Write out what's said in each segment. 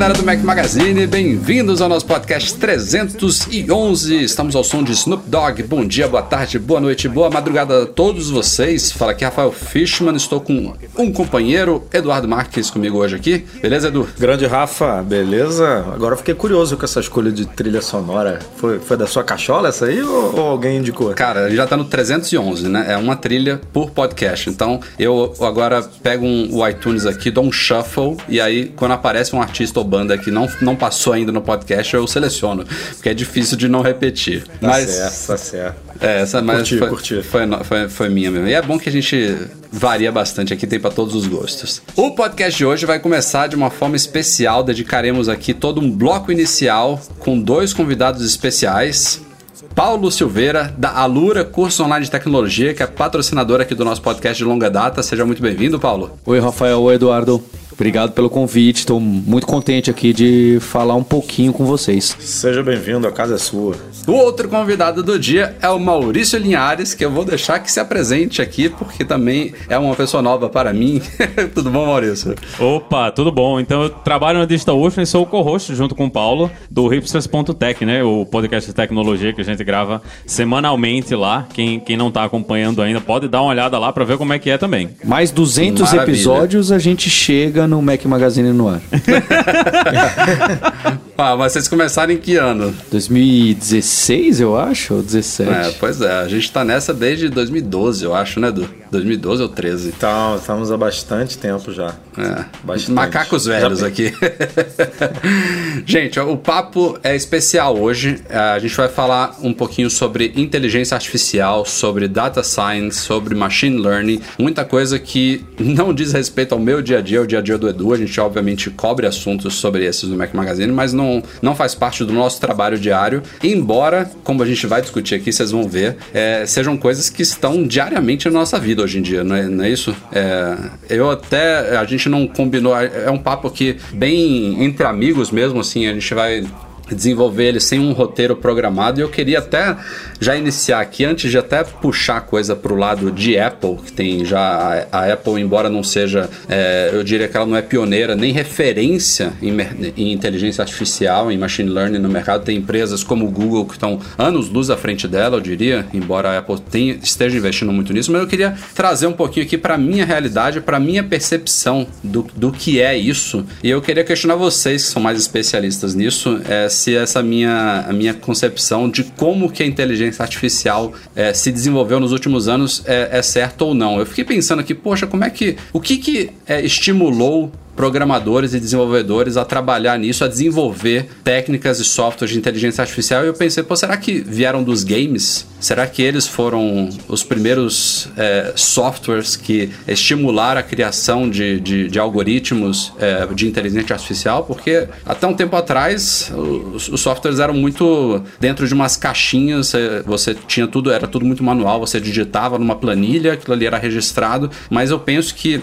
Galera do Mac Magazine, bem-vindos ao nosso podcast 311. Estamos ao som de Snoop Dogg. Bom dia, boa tarde, boa noite, boa madrugada a todos vocês. Fala aqui Rafael Fishman, estou com um companheiro, Eduardo Marques, comigo hoje aqui. Beleza, Edu? Grande Rafa, beleza? Agora eu fiquei curioso com essa escolha de trilha sonora. Foi, foi da sua cachola essa aí ou, ou alguém indicou? Cara, já tá no 311, né? É uma trilha por podcast. Então eu agora pego um, o iTunes aqui, dou um shuffle e aí quando aparece um artista ou banda que não, não passou ainda no podcast, eu seleciono. Porque é difícil de não repetir. Tá mas, certo, tá certo. É, essa mas curti, foi, curti. Foi, foi, foi, minha mesmo. E é bom que a gente varia bastante aqui, tem para todos os gostos. O podcast de hoje vai começar de uma forma especial. Dedicaremos aqui todo um bloco inicial com dois convidados especiais. Paulo Silveira, da Alura Curso Online de Tecnologia, que é patrocinadora aqui do nosso podcast de longa data. Seja muito bem-vindo, Paulo. Oi, Rafael. Oi, Eduardo. Obrigado pelo convite, estou muito contente aqui de falar um pouquinho com vocês. Seja bem-vindo, a casa é sua. O outro convidado do dia é o Maurício Linhares, que eu vou deixar que se apresente aqui, porque também é uma pessoa nova para mim. tudo bom, Maurício? Opa, tudo bom. Então eu trabalho na Digital Ocean e sou o co-host junto com o Paulo do hipsters.tech, né? O podcast de tecnologia que a gente grava semanalmente lá. Quem, quem não está acompanhando ainda pode dar uma olhada lá para ver como é que é também. Mais 200 Maravilha. episódios a gente chega no Mac Magazine no ar. ah, mas vocês começaram em que ano? 2016, eu acho, ou 17? É, pois é, a gente tá nessa desde 2012, eu acho, né, Edu? 2012 ou 13? Então, estamos há bastante tempo já. É, bastante. Macacos velhos aqui. gente, o papo é especial hoje. A gente vai falar um pouquinho sobre inteligência artificial, sobre data science, sobre machine learning, muita coisa que não diz respeito ao meu dia a dia, ao dia a dia do Edu. A gente obviamente cobre assuntos sobre esses no Mac Magazine, mas não, não faz parte do nosso trabalho diário. Embora, como a gente vai discutir aqui, vocês vão ver, é, sejam coisas que estão diariamente na nossa vida hoje em dia, não é, não é isso? É, eu até. A gente não combinou. É um papo aqui bem entre amigos mesmo, assim. A gente vai desenvolver ele sem um roteiro programado. E eu queria até já iniciar aqui, antes de até puxar coisa para o lado de Apple, que tem já a, a Apple, embora não seja, é, eu diria que ela não é pioneira nem referência em, em, inteligência artificial, em machine learning no mercado. Tem empresas como o Google que estão anos luz à frente dela, eu diria, embora a Apple tenha, esteja investindo muito nisso. Mas eu queria trazer um pouquinho aqui para minha realidade, para minha percepção do, do que é isso. E eu queria questionar vocês, que são mais especialistas nisso, é, se essa minha, a minha concepção de como que a inteligência artificial é, se desenvolveu nos últimos anos é, é certa ou não. Eu fiquei pensando aqui, poxa, como é que. O que, que é, estimulou programadores e desenvolvedores a trabalhar nisso, a desenvolver técnicas e softwares de inteligência artificial. E eu pensei, pô, será que vieram dos games? Será que eles foram os primeiros é, softwares que estimularam a criação de, de, de algoritmos é, de inteligência artificial? Porque até um tempo atrás os, os, softwares eram muito dentro de umas caixinhas, é, você tinha tudo, era tudo muito manual, você digitava numa planilha, aquilo ali era registrado, mas eu penso que,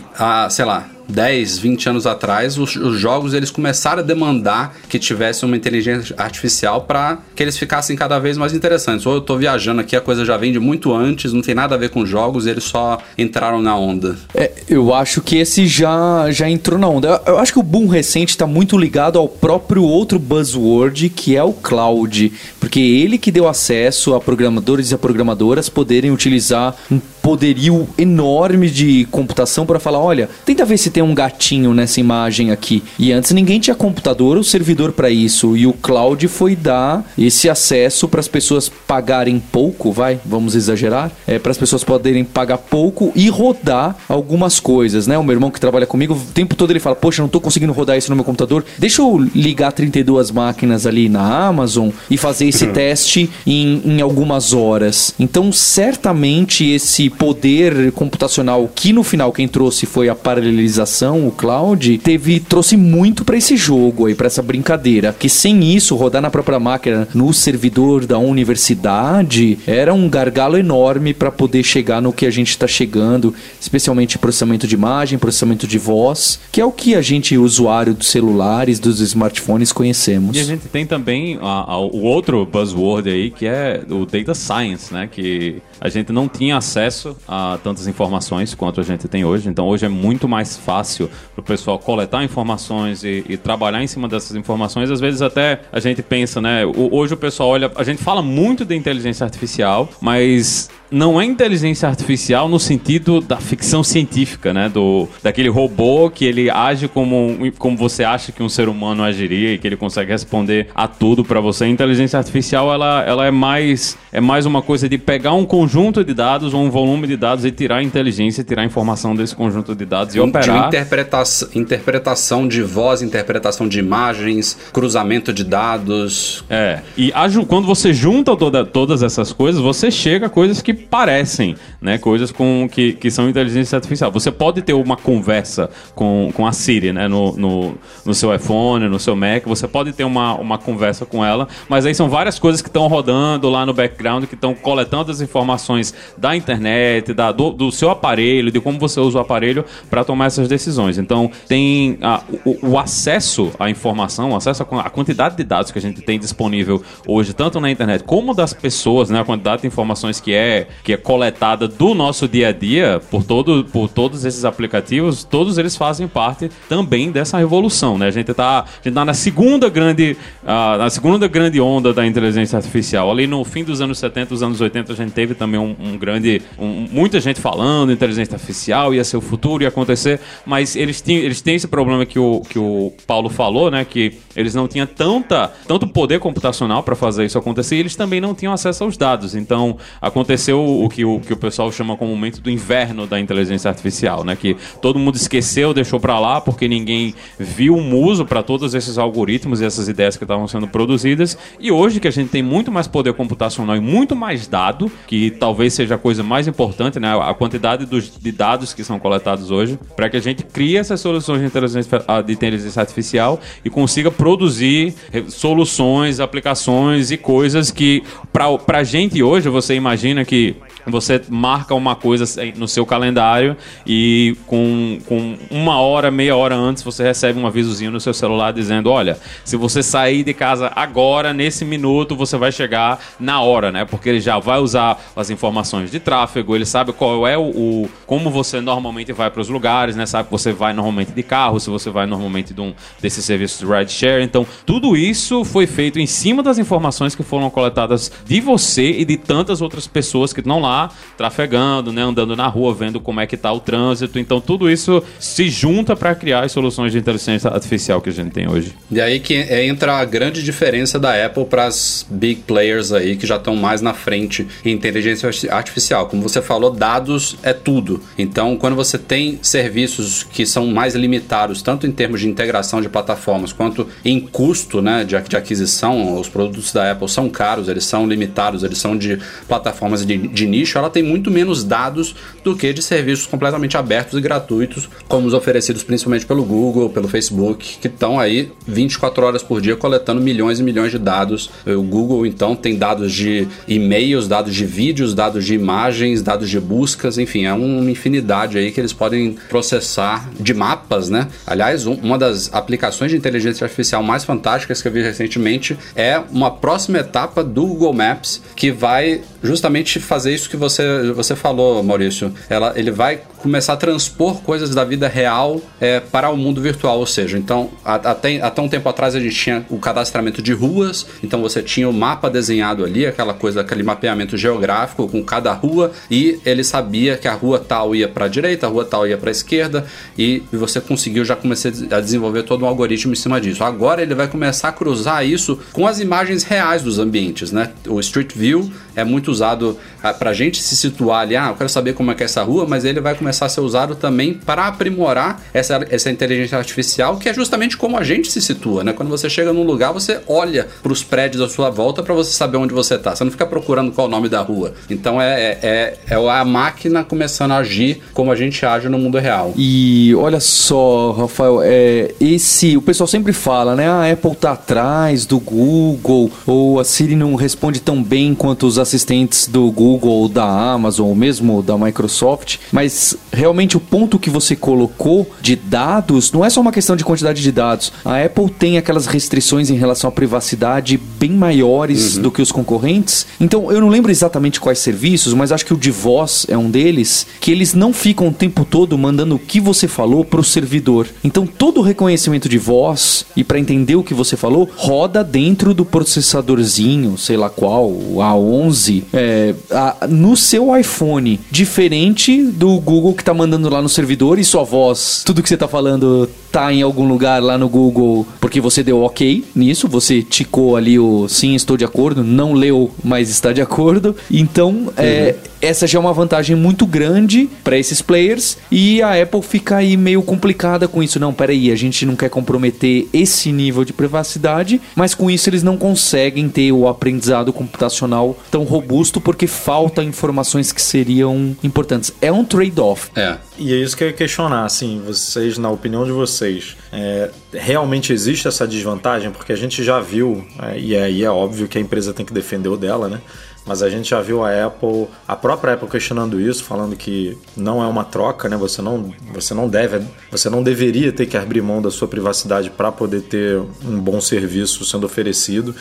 sei lá, 10, 20 anos atrás, os, os, jogos eles começaram a demandar que tivesse uma inteligência artificial para que eles ficassem cada vez mais interessantes. Ou eu estou viajando aqui, a coisa já vem de muito antes, não tem nada a ver com jogos, eles só entraram na onda. É, eu acho que esse já, já entrou na onda. Eu, eu acho que o boom recente está muito ligado ao próprio outro buzzword, que é o cloud, porque ele que deu acesso a programadores e a programadoras poderem utilizar um poderio enorme de computação para falar, olha, tenta ver se tem um gatinho nessa imagem aqui. E antes ninguém tinha computador ou servidor para isso. E o cloud foi dar esse acesso para as pessoas pagarem pouco, vai, vamos exagerar, é para as pessoas poderem pagar pouco e rodar algumas coisas, né? O meu irmão que trabalha comigo, o tempo todo ele fala: "Poxa, não tô conseguindo rodar isso no meu computador. Deixa eu ligar 32 máquinas ali na Amazon e fazer esse teste em, em algumas horas". Então, certamente esse poder computacional que no final quem trouxe foi a paralelização, o cloud, teve trouxe muito para esse jogo aí, para essa brincadeira, que sem isso rodar na própria máquina no servidor da universidade era um gargalo enorme para poder chegar no que a gente está chegando, especialmente processamento de imagem, processamento de voz, que é o que a gente usuário dos celulares, dos smartphones conhecemos. E a gente tem também a, a, o outro buzzword aí que é o data science, né, que a gente não tinha acesso a tantas informações quanto a gente tem hoje. Então hoje é muito mais fácil para o pessoal coletar informações e, e, trabalhar em cima dessas informações. Às vezes até a gente pensa, né? Hoje o pessoal olha, a gente fala muito de inteligência artificial, mas não é inteligência artificial no sentido da ficção científica, né? Do, daquele robô que ele age como, como você acha que um ser humano agiria e que ele consegue responder a tudo para você. A inteligência artificial ela, ela é mais é mais uma coisa de pegar um conjunto de dados ou um volume de dados e tirar a inteligência, tirar a informação desse conjunto de dados e operar. De interpretação, interpretação de voz, interpretação de imagens, cruzamento de dados. É. E quando você junta toda, todas essas coisas, você chega a coisas que parecem, né? Coisas com, que, que são inteligência artificial. Você pode ter uma conversa com, com a Siri, né? No, no, no seu iPhone, no seu Mac, você pode ter uma, uma conversa com ela, mas aí são várias coisas que estão rodando lá no background, que estão coletando as informações da internet, da, do, do seu aparelho, de como você usa o aparelho para tomar essas decisões. Então, tem a, o, o, acesso à informação, o acesso à quantidade de dados que a gente tem disponível hoje, tanto na internet como das pessoas, né? A quantidade de informações que é que é coletada do nosso dia a dia por, todo, por todos esses aplicativos, todos eles fazem parte também dessa revolução, né? A gente está tá na segunda grande uh, na segunda grande onda da inteligência artificial. Ali no fim dos anos 70, os anos 80, a gente teve também um, um grande um, muita gente falando inteligência artificial ia ser o futuro ia acontecer, mas eles têm eles têm esse problema que o que o Paulo falou, né, que eles não tinham tanta tanto poder computacional para fazer isso acontecer, e eles também não tinham acesso aos dados. Então, aconteceu o que o, que o pessoal chama como momento do inverno da inteligência artificial, né? Que todo mundo esqueceu, deixou para lá porque ninguém viu um uso para todos esses algoritmos e essas ideias que estavam sendo produzidas. E hoje que a gente tem muito mais poder computacional e muito mais dado, que talvez seja a coisa mais importante, né? A quantidade dos, de dados que são coletados hoje, para que a gente crie essas soluções de inteligência, de inteligência artificial e consiga produzir soluções, aplicações e coisas que para a gente hoje você imagina que você marca uma coisa no seu calendário e com, com uma hora, meia hora antes, você recebe um avisozinho no seu celular dizendo: olha, se você sair de casa agora, nesse minuto, você vai chegar na hora, né? Porque ele já vai usar as informações de tráfego, ele sabe qual é o. o como você normalmente vai para os lugares, né? Sabe que você vai normalmente de carro, se você vai normalmente de um desses serviços de ride share. Então, tudo isso foi feito em cima das informações que foram coletadas de você e de tantas outras pessoas que estão lá trafegando, né, andando na rua, vendo como é que está o trânsito. Então tudo isso se junta para criar as soluções de inteligência artificial que a gente tem hoje. E aí que entra a grande diferença da Apple para as big players aí que já estão mais na frente em inteligência artificial. Como você falou, dados é tudo. Então, quando você tem serviços que são mais limitados, tanto em termos de integração de plataformas quanto em custo né, de, de aquisição, os produtos da Apple são caros, eles são limitados, eles são de plataformas de, de nicho nicho, ela tem muito menos dados do que de serviços completamente abertos e gratuitos, como os oferecidos principalmente pelo Google, pelo Facebook, que estão aí 24 horas por dia coletando milhões e milhões de dados. O Google, então, tem dados de e-mails, dados de vídeos, dados de imagens, dados de buscas, enfim, é uma infinidade aí que eles podem processar de mapas, né? Aliás, um, uma das aplicações de inteligência artificial mais fantásticas que eu vi recentemente é uma próxima etapa do Google Maps que vai justamente fazer isso isso que você, você falou, Maurício. Ela, ele vai começar a transpor coisas da vida real é, para o mundo virtual. Ou seja, então, até, até um tempo atrás a gente tinha o cadastramento de ruas, então você tinha o mapa desenhado ali, aquela coisa, aquele mapeamento geográfico com cada rua, e ele sabia que a rua tal ia para a direita, a rua tal ia para a esquerda, e você conseguiu já começar a desenvolver todo um algoritmo em cima disso. Agora ele vai começar a cruzar isso com as imagens reais dos ambientes, né? O Street View é muito usado ah, para a gente se situar ali, ah, eu quero saber como é que é essa rua, mas ele vai começar a ser usado também para aprimorar essa, essa inteligência artificial, que é justamente como a gente se situa, né? Quando você chega num lugar, você olha para os prédios à sua volta para você saber onde você está. Você não fica procurando qual é o nome da rua. Então é, é, é a máquina começando a agir como a gente age no mundo real. E olha só, Rafael, é, esse o pessoal sempre fala, né? A Apple tá atrás do Google ou a Siri não responde tão bem quanto os assistentes do Google ou da Amazon ou mesmo da Microsoft, mas realmente o ponto que você colocou de dados não é só uma questão de quantidade de dados. A Apple tem aquelas restrições em relação à privacidade bem maiores uhum. do que os concorrentes. Então eu não lembro exatamente quais serviços, mas acho que o de voz é um deles, que eles não ficam o tempo todo mandando o que você falou para o servidor. Então todo o reconhecimento de voz e para entender o que você falou roda dentro do processadorzinho, sei lá qual, A11, é, a, no seu iPhone, diferente do Google que tá mandando lá no servidor e sua voz, tudo que você tá falando tá em algum lugar lá no Google porque você deu ok nisso, você ticou ali o sim, estou de acordo, não leu, mas está de acordo. Então, uhum. é, essa já é uma vantagem muito grande para esses players e a Apple fica aí meio complicada com isso. Não, peraí, a gente não quer comprometer esse nível de privacidade, mas com isso eles não conseguem ter o aprendizado computacional tão robusto porque falta informações que seriam importantes. É um trade-off. É. E é isso que eu ia questionar, assim, vocês, na opinião de vocês, é, realmente existe essa desvantagem? Porque a gente já viu, é, e aí é óbvio que a empresa tem que defender o dela, né? Mas a gente já viu a Apple, a própria Apple questionando isso, falando que não é uma troca, né? Você não, você não deve, você não deveria ter que abrir mão da sua privacidade para poder ter um bom serviço sendo oferecido.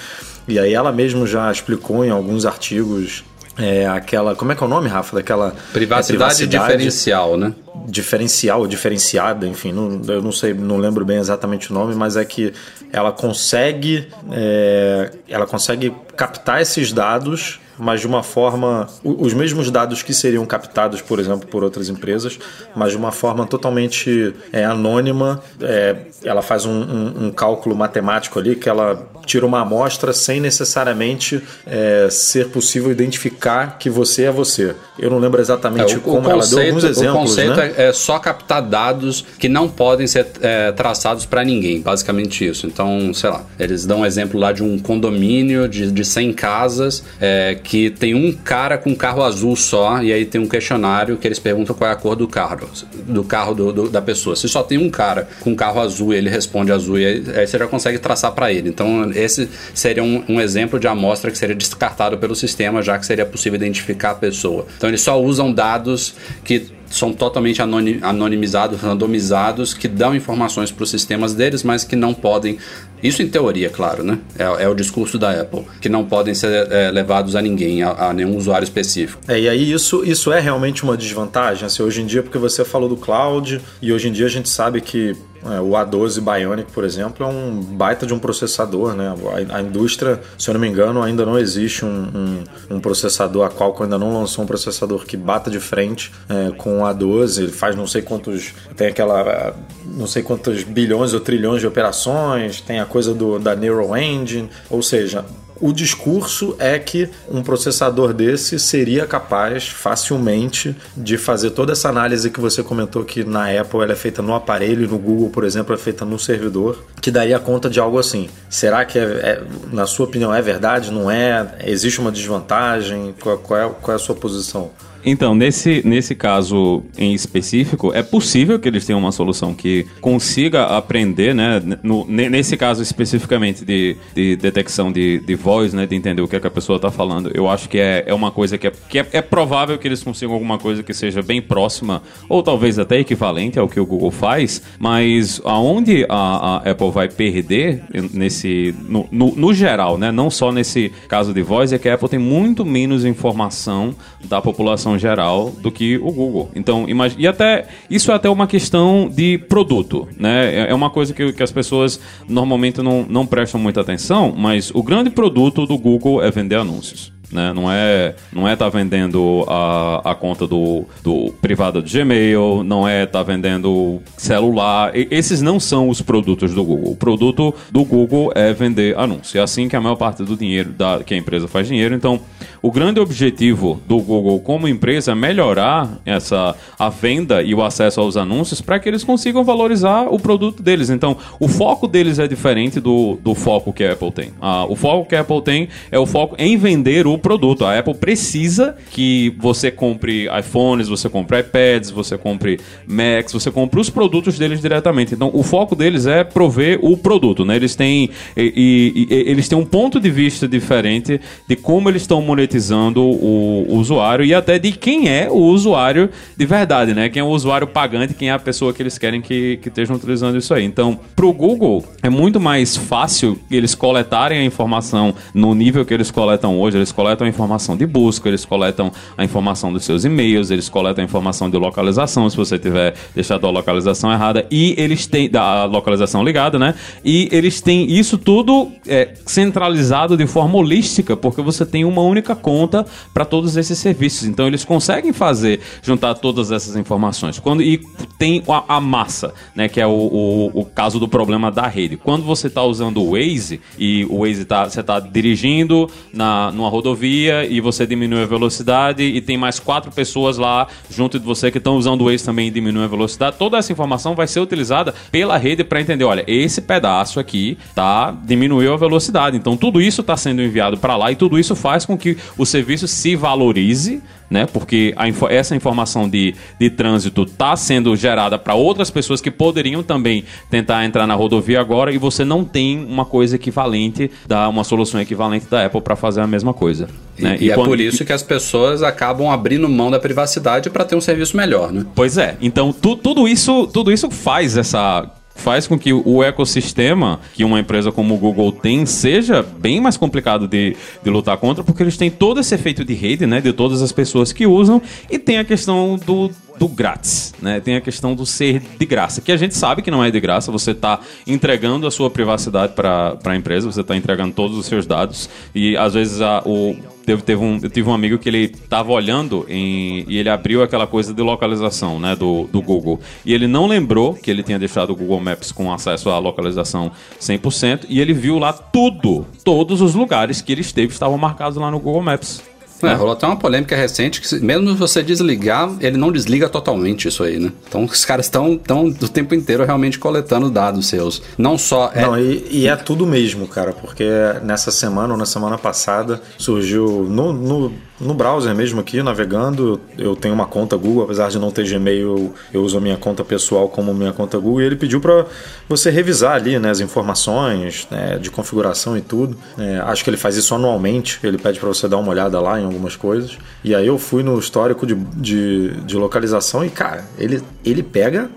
E aí ela mesmo já explicou em alguns artigos é aquela. Como é que é o nome, Rafa? Daquela. Privacidade, é, privacidade diferencial, né? Diferencial, diferenciada, enfim, não, eu não sei, não lembro bem exatamente o nome, mas é que ela consegue. É, ela consegue captar esses dados mas de uma forma. Os mesmos dados que seriam captados, por exemplo, por outras empresas, mas de uma forma totalmente é, anônima. É, ela faz um, um, um, cálculo matemático ali que ela tira uma amostra sem necessariamente é, ser possível identificar que você é você. Eu não lembro exatamente é, o, como o conceito, ela deu alguns exemplos. O conceito né? é, é só captar dados que não podem ser é, traçados para ninguém, basicamente isso. Então, sei lá, eles dão um exemplo lá de um condomínio de, de 100 casas é, que tem um cara com um carro azul só, e aí tem um questionário que eles perguntam qual é a cor do carro, do carro do, do, da pessoa. Se só tem um cara com um carro azul e ele responde azul, e aí, aí você já consegue traçar para ele. Então, esse seria um, um, exemplo de amostra que seria descartado pelo sistema, já que seria possível identificar a pessoa. Então, eles só usam dados que são totalmente anonimizados, randomizados, que dão informações para os sistemas deles, mas que não podem. Isso em teoria, claro, né? É, é o discurso da Apple, que não podem ser é, levados a ninguém, a, a, nenhum usuário específico. É, e aí isso, isso é realmente uma desvantagem, assim, hoje em dia, porque você falou do cloud, e hoje em dia a gente sabe que é, o A12 Bionic, por exemplo, é um baita de um processador, né? A, indústria, se eu não me engano, ainda não existe um, um, um, processador, a Qualcomm ainda não lançou um processador que bata de frente é, com o A12. Ele faz não sei quantos, tem aquela, não sei quantos bilhões ou trilhões de operações, tem a coisa do, da Neural Engine, ou seja, o discurso é que um processador desse seria capaz facilmente de fazer toda essa análise que você comentou que na Apple ela é feita no aparelho no Google, por exemplo, é feita no servidor, que daria conta de algo assim. Será que, é, é, na sua opinião, é verdade? Não é? Existe uma desvantagem? Qual, qual, é, qual é a sua posição? Então, nesse, nesse caso em específico, é possível que eles tenham uma solução que consiga aprender, né? No, nesse caso especificamente de, de detecção de, de voz, né? De entender o que, é que a pessoa está falando. Eu acho que é, é uma coisa que, é, que é, é provável que eles consigam alguma coisa que seja bem próxima, ou talvez até equivalente ao que o Google faz, mas aonde a, a Apple vai perder nesse. No, no, no geral, né? Não só nesse caso de voz, é que a Apple tem muito menos informação da população geral do que o Google. Então, e até isso é até uma questão de produto, né? É, é uma coisa que, que as pessoas normalmente não, não prestam muita atenção, mas o grande produto do Google é vender anúncios. Né? Não é não é estar tá vendendo a, a conta do, do privada do Gmail, não é estar tá vendendo celular. E, esses não são os produtos do Google. O produto do Google é vender anúncio. É assim que a maior parte do dinheiro da, que a empresa faz dinheiro. Então, o grande objetivo do Google como empresa é melhorar essa a venda e o acesso aos anúncios para que eles consigam valorizar o produto deles. Então, o foco deles é diferente do, do foco que a Apple tem. Ah, o foco que a Apple tem é o foco em vender o produto. A Apple precisa que você compre iPhones, você compre iPads, você compre Macs, você compre os produtos deles diretamente. Então, o foco deles é prover o produto, né? Eles têm e, e, e eles têm um ponto de vista diferente de como eles estão monetizando o, o, usuário e até de quem é o usuário de verdade, né? Quem é o usuário pagante, quem é a pessoa que eles querem que, que estejam utilizando isso aí. Então, para o Google é muito mais fácil eles coletarem a informação no nível que eles coletam hoje. Eles coletam coletam a informação de busca, eles coletam a informação dos seus e-mails, eles coletam a informação de localização, se você tiver deixado a localização errada, e eles têm da localização ligada, né? E eles têm isso tudo é, centralizado de forma holística, porque você tem uma única conta para todos esses serviços. Então eles conseguem fazer, juntar todas essas informações. Quando, e tem a, a massa, né? Que é o, o, o, caso do problema da rede. Quando você está usando o Waze e o Waze tá, você está dirigindo na, numa rodovia e você diminui a velocidade e tem mais quatro pessoas lá junto de você que estão usando o Waze também e diminuem a velocidade. Toda essa informação vai ser utilizada pela rede para entender, olha, esse pedaço aqui tá diminuiu a velocidade. Então tudo isso está sendo enviado para lá e tudo isso faz com que o serviço se valorize né? Porque essa informação de, de trânsito está sendo gerada para outras pessoas que poderiam também tentar entrar na rodovia agora e você não tem uma coisa equivalente, da, uma solução equivalente da Apple para fazer a mesma coisa. E, né? e, e é quando, por isso que as pessoas acabam abrindo mão da privacidade para ter um serviço melhor, né? Pois é. Então tu, tudo isso tudo isso faz essa faz com que o ecossistema que uma empresa como o Google tem seja bem mais complicado de, de lutar contra, porque eles têm todo esse efeito de rede, né, de todas as pessoas que usam, e tem a questão do, do grátis, né? Tem a questão do ser de graça, que a gente sabe que não é de graça, você está entregando a sua privacidade para a empresa, você está entregando todos os seus dados, e às vezes a, o teve, teve um, eu tive um amigo que ele estava olhando em, e ele abriu aquela coisa de localização né, do, do Google. E ele não lembrou que ele tinha deixado o Google Maps com acesso à localização 100%. E ele viu lá tudo, todos os lugares que ele esteve estavam marcados lá no Google Maps. É, rolou até uma polêmica recente que, mesmo você desligar, ele não desliga totalmente isso aí, né? Então os caras estão tão, o tempo inteiro realmente coletando dados seus. Não só. É... Não, e, e, é tudo mesmo, cara, porque nessa semana ou na semana passada surgiu no, no, no browser mesmo aqui, navegando. Eu tenho uma conta Google, apesar de não ter Gmail, eu uso a minha conta pessoal como minha conta Google. E ele pediu para você revisar ali né, as informações né, de configuração e tudo. É, acho que ele faz isso anualmente, ele pede para você dar uma olhada lá em algumas coisas. E aí eu fui no histórico de, de, de localização e, cara, ele, ele pega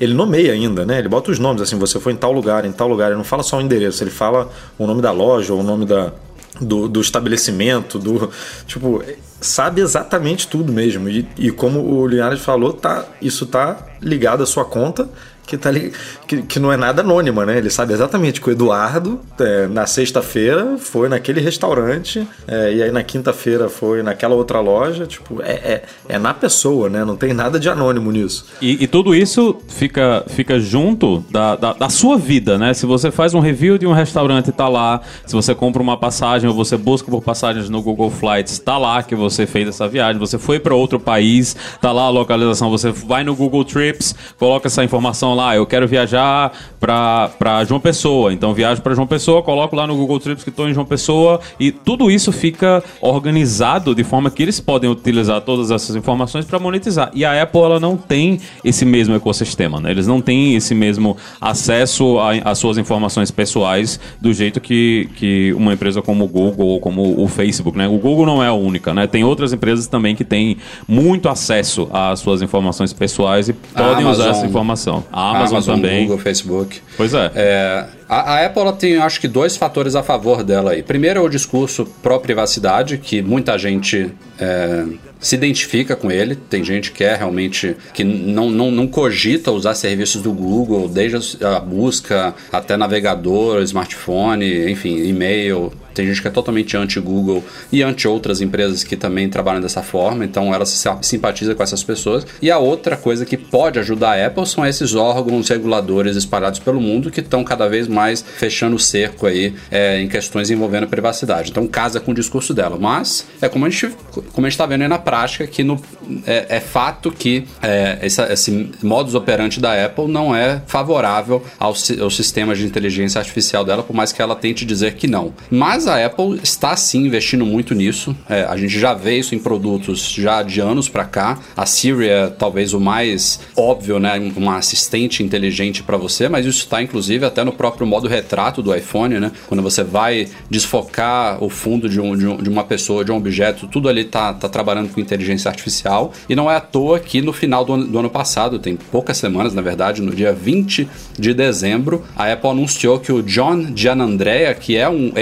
ele nomeia ainda, né? Ele bota os nomes assim, você foi em tal lugar, em tal lugar. Ele não fala só o endereço, ele fala o nome da loja ou o nome da, do, do estabelecimento, do. Tipo, sabe exatamente tudo mesmo. E, e como o Linhares falou, tá, isso tá ligado à sua conta que, tá ali, que, que não é nada anônima, né? Ele sabe exatamente que o Eduardo, é, na sexta-feira, foi naquele restaurante, é, e aí na quinta-feira foi naquela outra loja. Tipo, é, é, é, na pessoa, né? Não tem nada de anônimo nisso. E, e tudo isso fica, fica junto da, da, da, sua vida, né? Se você faz um review de um restaurante, tá lá. Se você compra uma passagem ou você busca por passagens no Google Flights, tá lá que você fez essa viagem. Você foi para outro país, tá lá a localização. Você vai no Google Trips, coloca essa informação lá, eu quero viajar para João Pessoa. Então viajo para João Pessoa, coloco lá no Google Trips que estou em João Pessoa e tudo isso fica organizado de forma que eles podem utilizar todas essas informações para monetizar. E a Apple ela não tem esse mesmo ecossistema, né? Eles não têm esse mesmo acesso às suas informações pessoais do jeito que, que uma empresa como o Google ou como o Facebook, né? O Google não é a única, né? Tem outras empresas também que têm muito acesso às suas informações pessoais e podem usar essa informação. A Amazon, Amazon também. Google, Facebook. Pois é. É, a, a Apple ela tem, acho que, dois fatores a favor dela aí. Primeiro é o discurso pró-privacidade, que muita gente é, se identifica com ele. Tem gente que é realmente que não, não, não cogita usar serviços do Google, desde a busca até navegador, smartphone, enfim, e-mail. Tem gente que é totalmente anti-Google e anti outras empresas que também trabalham dessa forma, então ela se simpatiza com essas pessoas. E a outra coisa que pode ajudar a Apple são esses órgãos reguladores espalhados pelo mundo que estão cada vez mais fechando o cerco aí é, em questões envolvendo privacidade. Então casa com o discurso dela. Mas é como a gente como a gente está vendo aí na prática que no, é, é fato que é, essa, esse modus operandi da Apple não é favorável aos, aos sistemas de inteligência artificial dela, por mais que ela tente dizer que não. Mas a Apple está sim investindo muito nisso. É, a gente já vê isso em produtos já de anos para cá. A Siri é talvez o mais óbvio, né? Uma assistente inteligente para você, mas isso está inclusive até no próprio modo retrato do iPhone, né? Quando você vai desfocar o fundo de, um, de, um, de uma pessoa, de um objeto, tudo ali tá, tá trabalhando com inteligência artificial. E não é à toa que no final do ano, do ano passado, tem poucas semanas, na verdade, no dia 20 de dezembro, a Apple anunciou que o John Gianandrea, que é um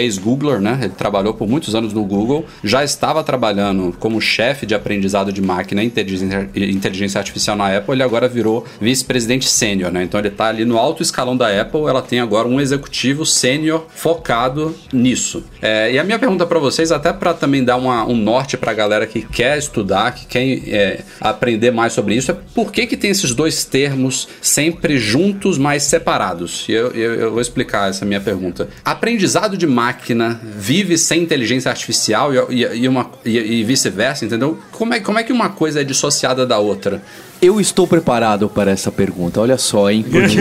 ex-Googler, né? Ele trabalhou por muitos anos no Google, já estava trabalhando como chefe de aprendizado de máquina e inteligência, inteligência artificial na Apple, ele agora virou vice-presidente sênior, né? Então ele está ali no alto escalão da Apple, ela tem agora um executivo sênior focado nisso. É, e a minha pergunta para vocês, até para também dar uma, um norte para a galera que quer estudar, que quer é, aprender mais sobre isso, é por que, que tem esses dois termos sempre juntos, mas separados? E eu, eu, eu vou explicar essa minha pergunta. Aprendizado de máquina vive sem inteligência artificial e, e, e, e vice-versa, entendeu? Como é, como é que uma coisa é dissociada da outra? Eu estou preparado para essa pergunta. Olha só, hein? Porque...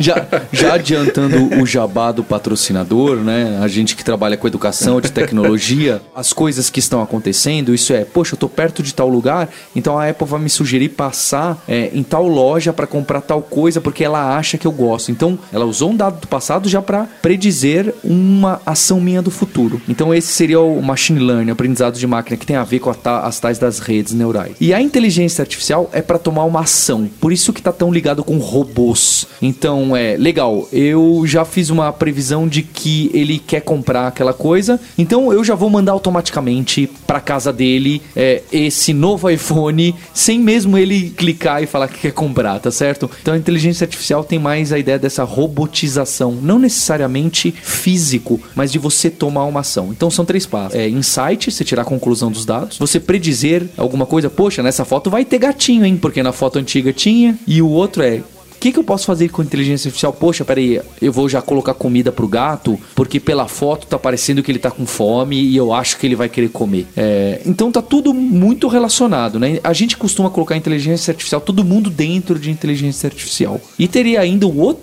já, já adiantando o jabá do patrocinador, né? A gente que trabalha com educação, de tecnologia, as coisas que estão acontecendo, isso é, poxa, eu tô perto de tal lugar, então a Apple vai me sugerir passar é, em tal loja para comprar tal coisa porque ela acha que eu gosto. Então, ela usou um dado do passado já para predizer uma ação minha do futuro. Então, esse seria o machine learning, aprendizado de máquina, que tem a ver com a, as tais das redes neurais. E a inteligência artificial é para tomar uma ação. Por isso que tá tão ligado com robôs. Então, é legal. Eu já fiz uma previsão de que ele quer comprar aquela coisa. Então, eu já vou mandar automaticamente para casa dele é, esse novo iPhone, sem mesmo ele clicar e falar que quer comprar, tá certo? Então, a inteligência artificial tem mais a ideia dessa robotização, não necessariamente físico, mas de você tomar uma ação. Então, são três passos: é insight, você tirar a conclusão dos dados, você predizer alguma coisa poxa, nessa foto vai ter gatinho, hein? Porque na foto antiga tinha. E o outro é, o que, que eu posso fazer com inteligência artificial? Poxa, peraí, eu vou já colocar comida pro gato, porque pela foto tá parecendo que ele tá com fome e eu acho que ele vai querer comer. É, então tá tudo muito relacionado, né? A gente costuma colocar inteligência artificial, todo mundo dentro de inteligência artificial. E teria ainda um outro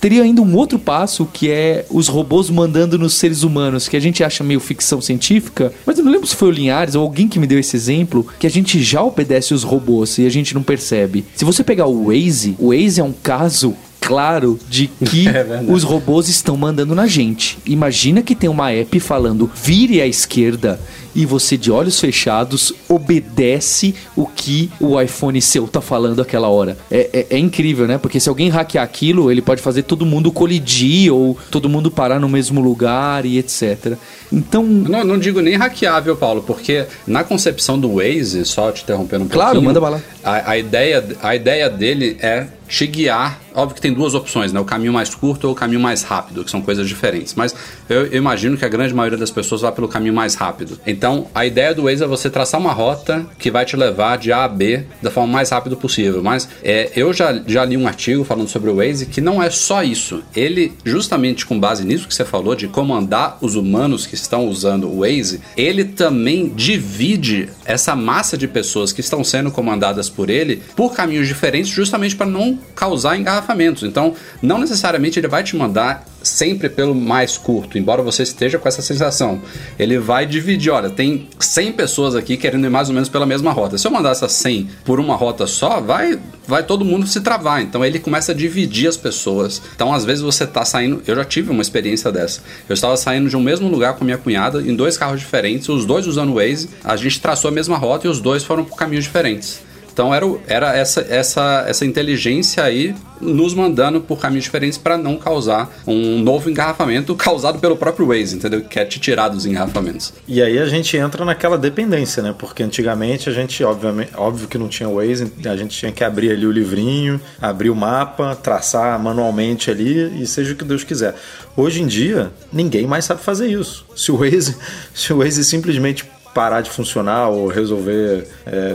teria ainda um outro passo que é os robôs mandando nos seres humanos, que a gente acha meio ficção científica, mas eu não lembro se foi o Linhares ou alguém que me deu esse exemplo, que a gente já obedece os robôs e a gente não percebe. Se você pegar o Waze, o Waze é um caso claro de que é os robôs estão mandando na gente. Imagina que tem uma app falando vire à esquerda e você de olhos fechados obedece o que o iPhone seu tá falando aquela hora. É, é, é, incrível, né? Porque se alguém hackear aquilo, ele pode fazer todo mundo colidir ou todo mundo parar no mesmo lugar e etc. Então. Não, não digo nem hackeável, Paulo, porque na concepção do Waze, só te interrompendo um pouquinho. Claro, manda bala. A, a, ideia, a ideia dele é te guiar. Óbvio que tem duas opções, né? O caminho mais curto ou o caminho mais rápido, que são coisas diferentes. Mas eu, eu imagino que a grande maioria das pessoas vai pelo caminho mais rápido. Então, a ideia do Waze é você traçar uma rota que vai te levar de A a B da forma mais rápida possível. Mas é, eu já, já li um artigo falando sobre o Waze que não é só isso. Ele, justamente com base nisso que você falou, de comandar os humanos que estão usando o Waze, ele também divide essa massa de pessoas que estão sendo comandadas por ele por caminhos diferentes, justamente para não causar engarrafamentos. Então, não necessariamente ele vai te mandar sempre pelo mais curto, embora você esteja com essa sensação. Ele vai dividir, olha, tem 100 pessoas aqui querendo ir mais ou menos pela mesma rota. Se eu mandar essas 100 por uma rota só, vai vai todo mundo se travar. Então ele começa a dividir as pessoas. Então às vezes você tá saindo, eu já tive uma experiência dessa. Eu estava saindo de um mesmo lugar com minha cunhada em dois carros diferentes, os dois usando Waze, a gente traçou a mesma rota e os dois foram por caminhos diferentes. Então era, era essa, essa, essa inteligência aí nos mandando por caminhos diferentes para não causar um novo engarrafamento causado pelo próprio Waze, entendeu? Que é te tirar dos engarrafamentos. E aí a gente entra naquela dependência, né? Porque antigamente a gente, obviamente, óbvio que não tinha Waze, a gente tinha que abrir ali o livrinho, abrir o mapa, traçar manualmente ali e seja o que Deus quiser. Hoje em dia, ninguém mais sabe fazer isso. Se o Waze, se o Waze simplesmente parar de funcionar ou resolver é,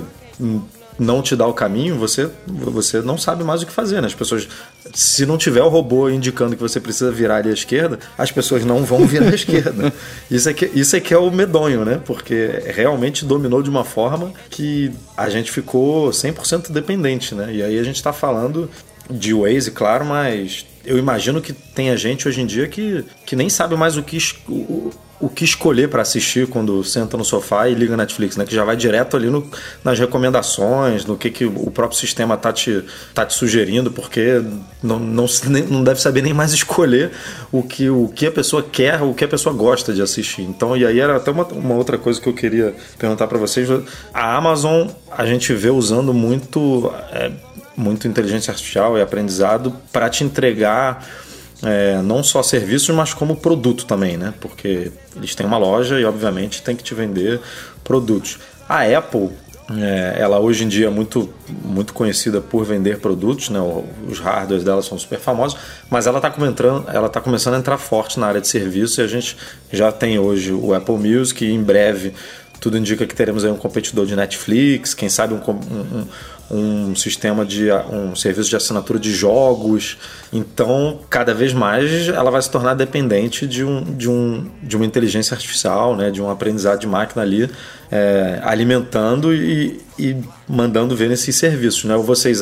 não te dá o caminho, você, você não sabe mais o que fazer, né? As pessoas, se não tiver o robô indicando que você precisa virar ali à esquerda, as pessoas não vão virar à esquerda. Isso é, que, isso é que é o medonho, né? Porque realmente dominou de uma forma que a gente ficou 100% dependente, né? E aí a gente está falando de Waze, claro, mas eu imagino que tenha gente hoje em dia que, que nem sabe mais o que, o, o que escolher para assistir quando senta no sofá e liga Netflix, né? Que já vai direto ali no, nas recomendações, no que, que o próprio sistema tá te, tá te sugerindo, porque não, não, não deve saber nem mais escolher o que, o que a pessoa quer, o que a pessoa gosta de assistir. Então, e aí era até uma, uma outra coisa que eu queria perguntar para vocês. A Amazon a gente vê usando muito, é, muito inteligência artificial e aprendizado para te entregar é, não só serviços, mas como produto também, né? Porque eles têm uma loja e, obviamente, tem que te vender produtos. A Apple, é, ela hoje em dia é muito, muito conhecida por vender produtos, né? Os hardwares dela são super famosos, mas ela está tá começando a entrar forte na área de serviços e a gente já tem hoje o Apple Music e em breve tudo indica que teremos aí um competidor de Netflix, quem sabe um, um, um sistema de um serviço de assinatura de jogos. Então, cada vez mais ela vai se tornar dependente de, um, de, um, de uma inteligência artificial, né, de um aprendizado de máquina ali, é, alimentando e, e mandando ver nesses serviços. Né? Ou vocês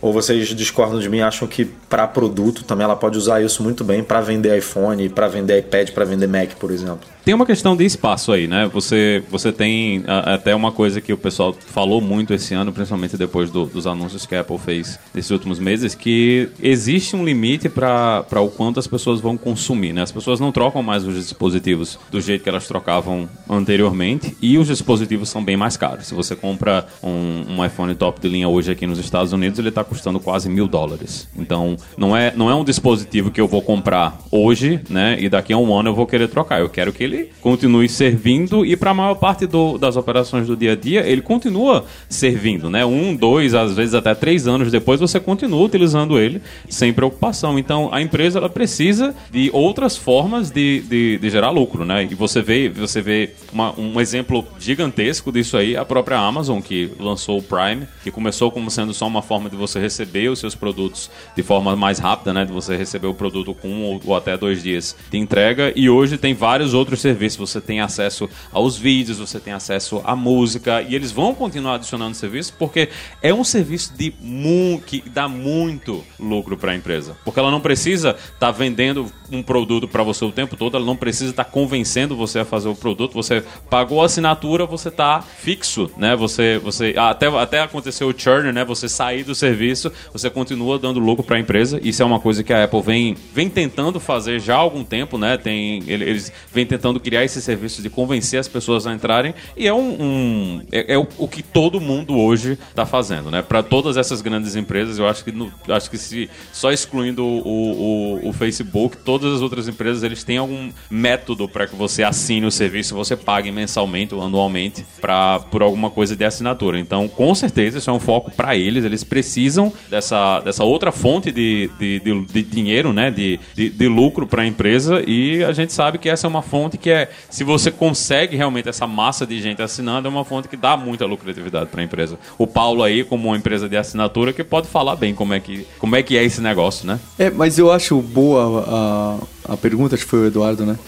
ou vocês discordam de mim acham que para produto também ela pode usar isso muito bem para vender iPhone, para vender iPad, para vender Mac, por exemplo? Tem uma questão de espaço aí, né? Você, você tem a, até uma coisa que o pessoal falou muito esse ano, principalmente depois do, dos anúncios que a Apple fez nesses últimos meses, que existe um limite para o quanto as pessoas vão consumir, né? As pessoas não trocam mais os dispositivos do jeito que elas trocavam anteriormente e os dispositivos são bem mais caros. Se você compra um, um iPhone top de linha hoje aqui nos Estados Unidos, ele está custando quase mil dólares. Então, não é, não é um dispositivo que eu vou comprar hoje, né? E daqui a um ano eu vou querer trocar. Eu quero que ele continue servindo e para a maior parte do, das operações do dia a dia ele continua servindo, né? Um, dois, às vezes até três anos depois você continua utilizando ele sem preocupação. Então a empresa ela precisa de outras formas de, de, de gerar lucro, né? E você vê, você vê uma, um exemplo gigantesco disso aí, a própria Amazon que lançou o Prime, que começou como sendo só uma forma de você receber os seus produtos de forma mais rápida, né? De você receber o produto com um ou, até dois dias de entrega e hoje tem vários outros serviço, você tem acesso aos vídeos, você tem acesso à música, e eles vão continuar adicionando serviço porque é um serviço de que dá muito lucro para a empresa. Porque ela não precisa estar tá vendendo um produto para você o tempo todo, ela não precisa estar tá convencendo você a fazer o produto, você pagou a assinatura, você está fixo, né? Você, você até, até aconteceu o churn, né? Você sair do serviço, você continua dando lucro para a empresa. Isso é uma coisa que a Apple vem, vem tentando fazer já há algum tempo, né? Tem, eles vêm tentando tentando criar esse serviço de convencer as pessoas a entrarem e é um, um é, é o, que todo mundo hoje está fazendo, né? Para todas essas grandes empresas, eu acho que no, acho que se só excluindo o, o, o, Facebook, todas as outras empresas eles têm algum método para que você assine o serviço, você pague mensalmente ou anualmente para por alguma coisa de assinatura. Então, com certeza isso é um foco para eles. Eles precisam dessa, dessa outra fonte de, de, de, de dinheiro, né? De, de, de lucro para a empresa e a gente sabe que essa é uma fonte que é, se você consegue realmente essa massa de gente assinando, é uma fonte que dá muita lucratividade para a empresa. O Paulo aí, como uma empresa de assinatura, que pode falar bem como é que, como é, que é esse negócio, né? É, mas eu acho boa a, a pergunta, acho que foi o Eduardo, né?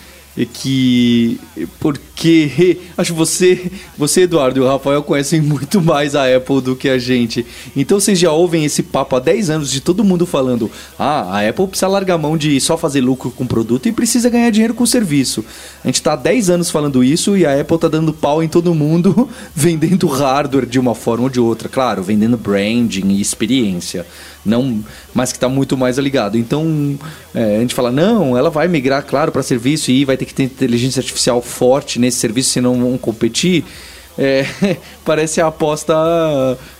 Que porque acho que você, você Eduardo e o Rafael conhecem muito mais a Apple do que a gente. Então vocês já ouvem esse papo há 10 anos de todo mundo falando: "Ah, a Apple precisa largar mão de só fazer lucro com produto e precisa ganhar dinheiro com serviço". A gente tá há 10 anos falando isso e a Apple tá dando pau em todo mundo, vendendo hardware de uma forma ou de outra, claro, vendendo branding e experiência não, mas que está muito mais ligado. Então é, a gente fala não, ela vai migrar, claro, para serviço e vai ter que ter inteligência artificial forte nesse serviço, senão vão competir. É, parece a aposta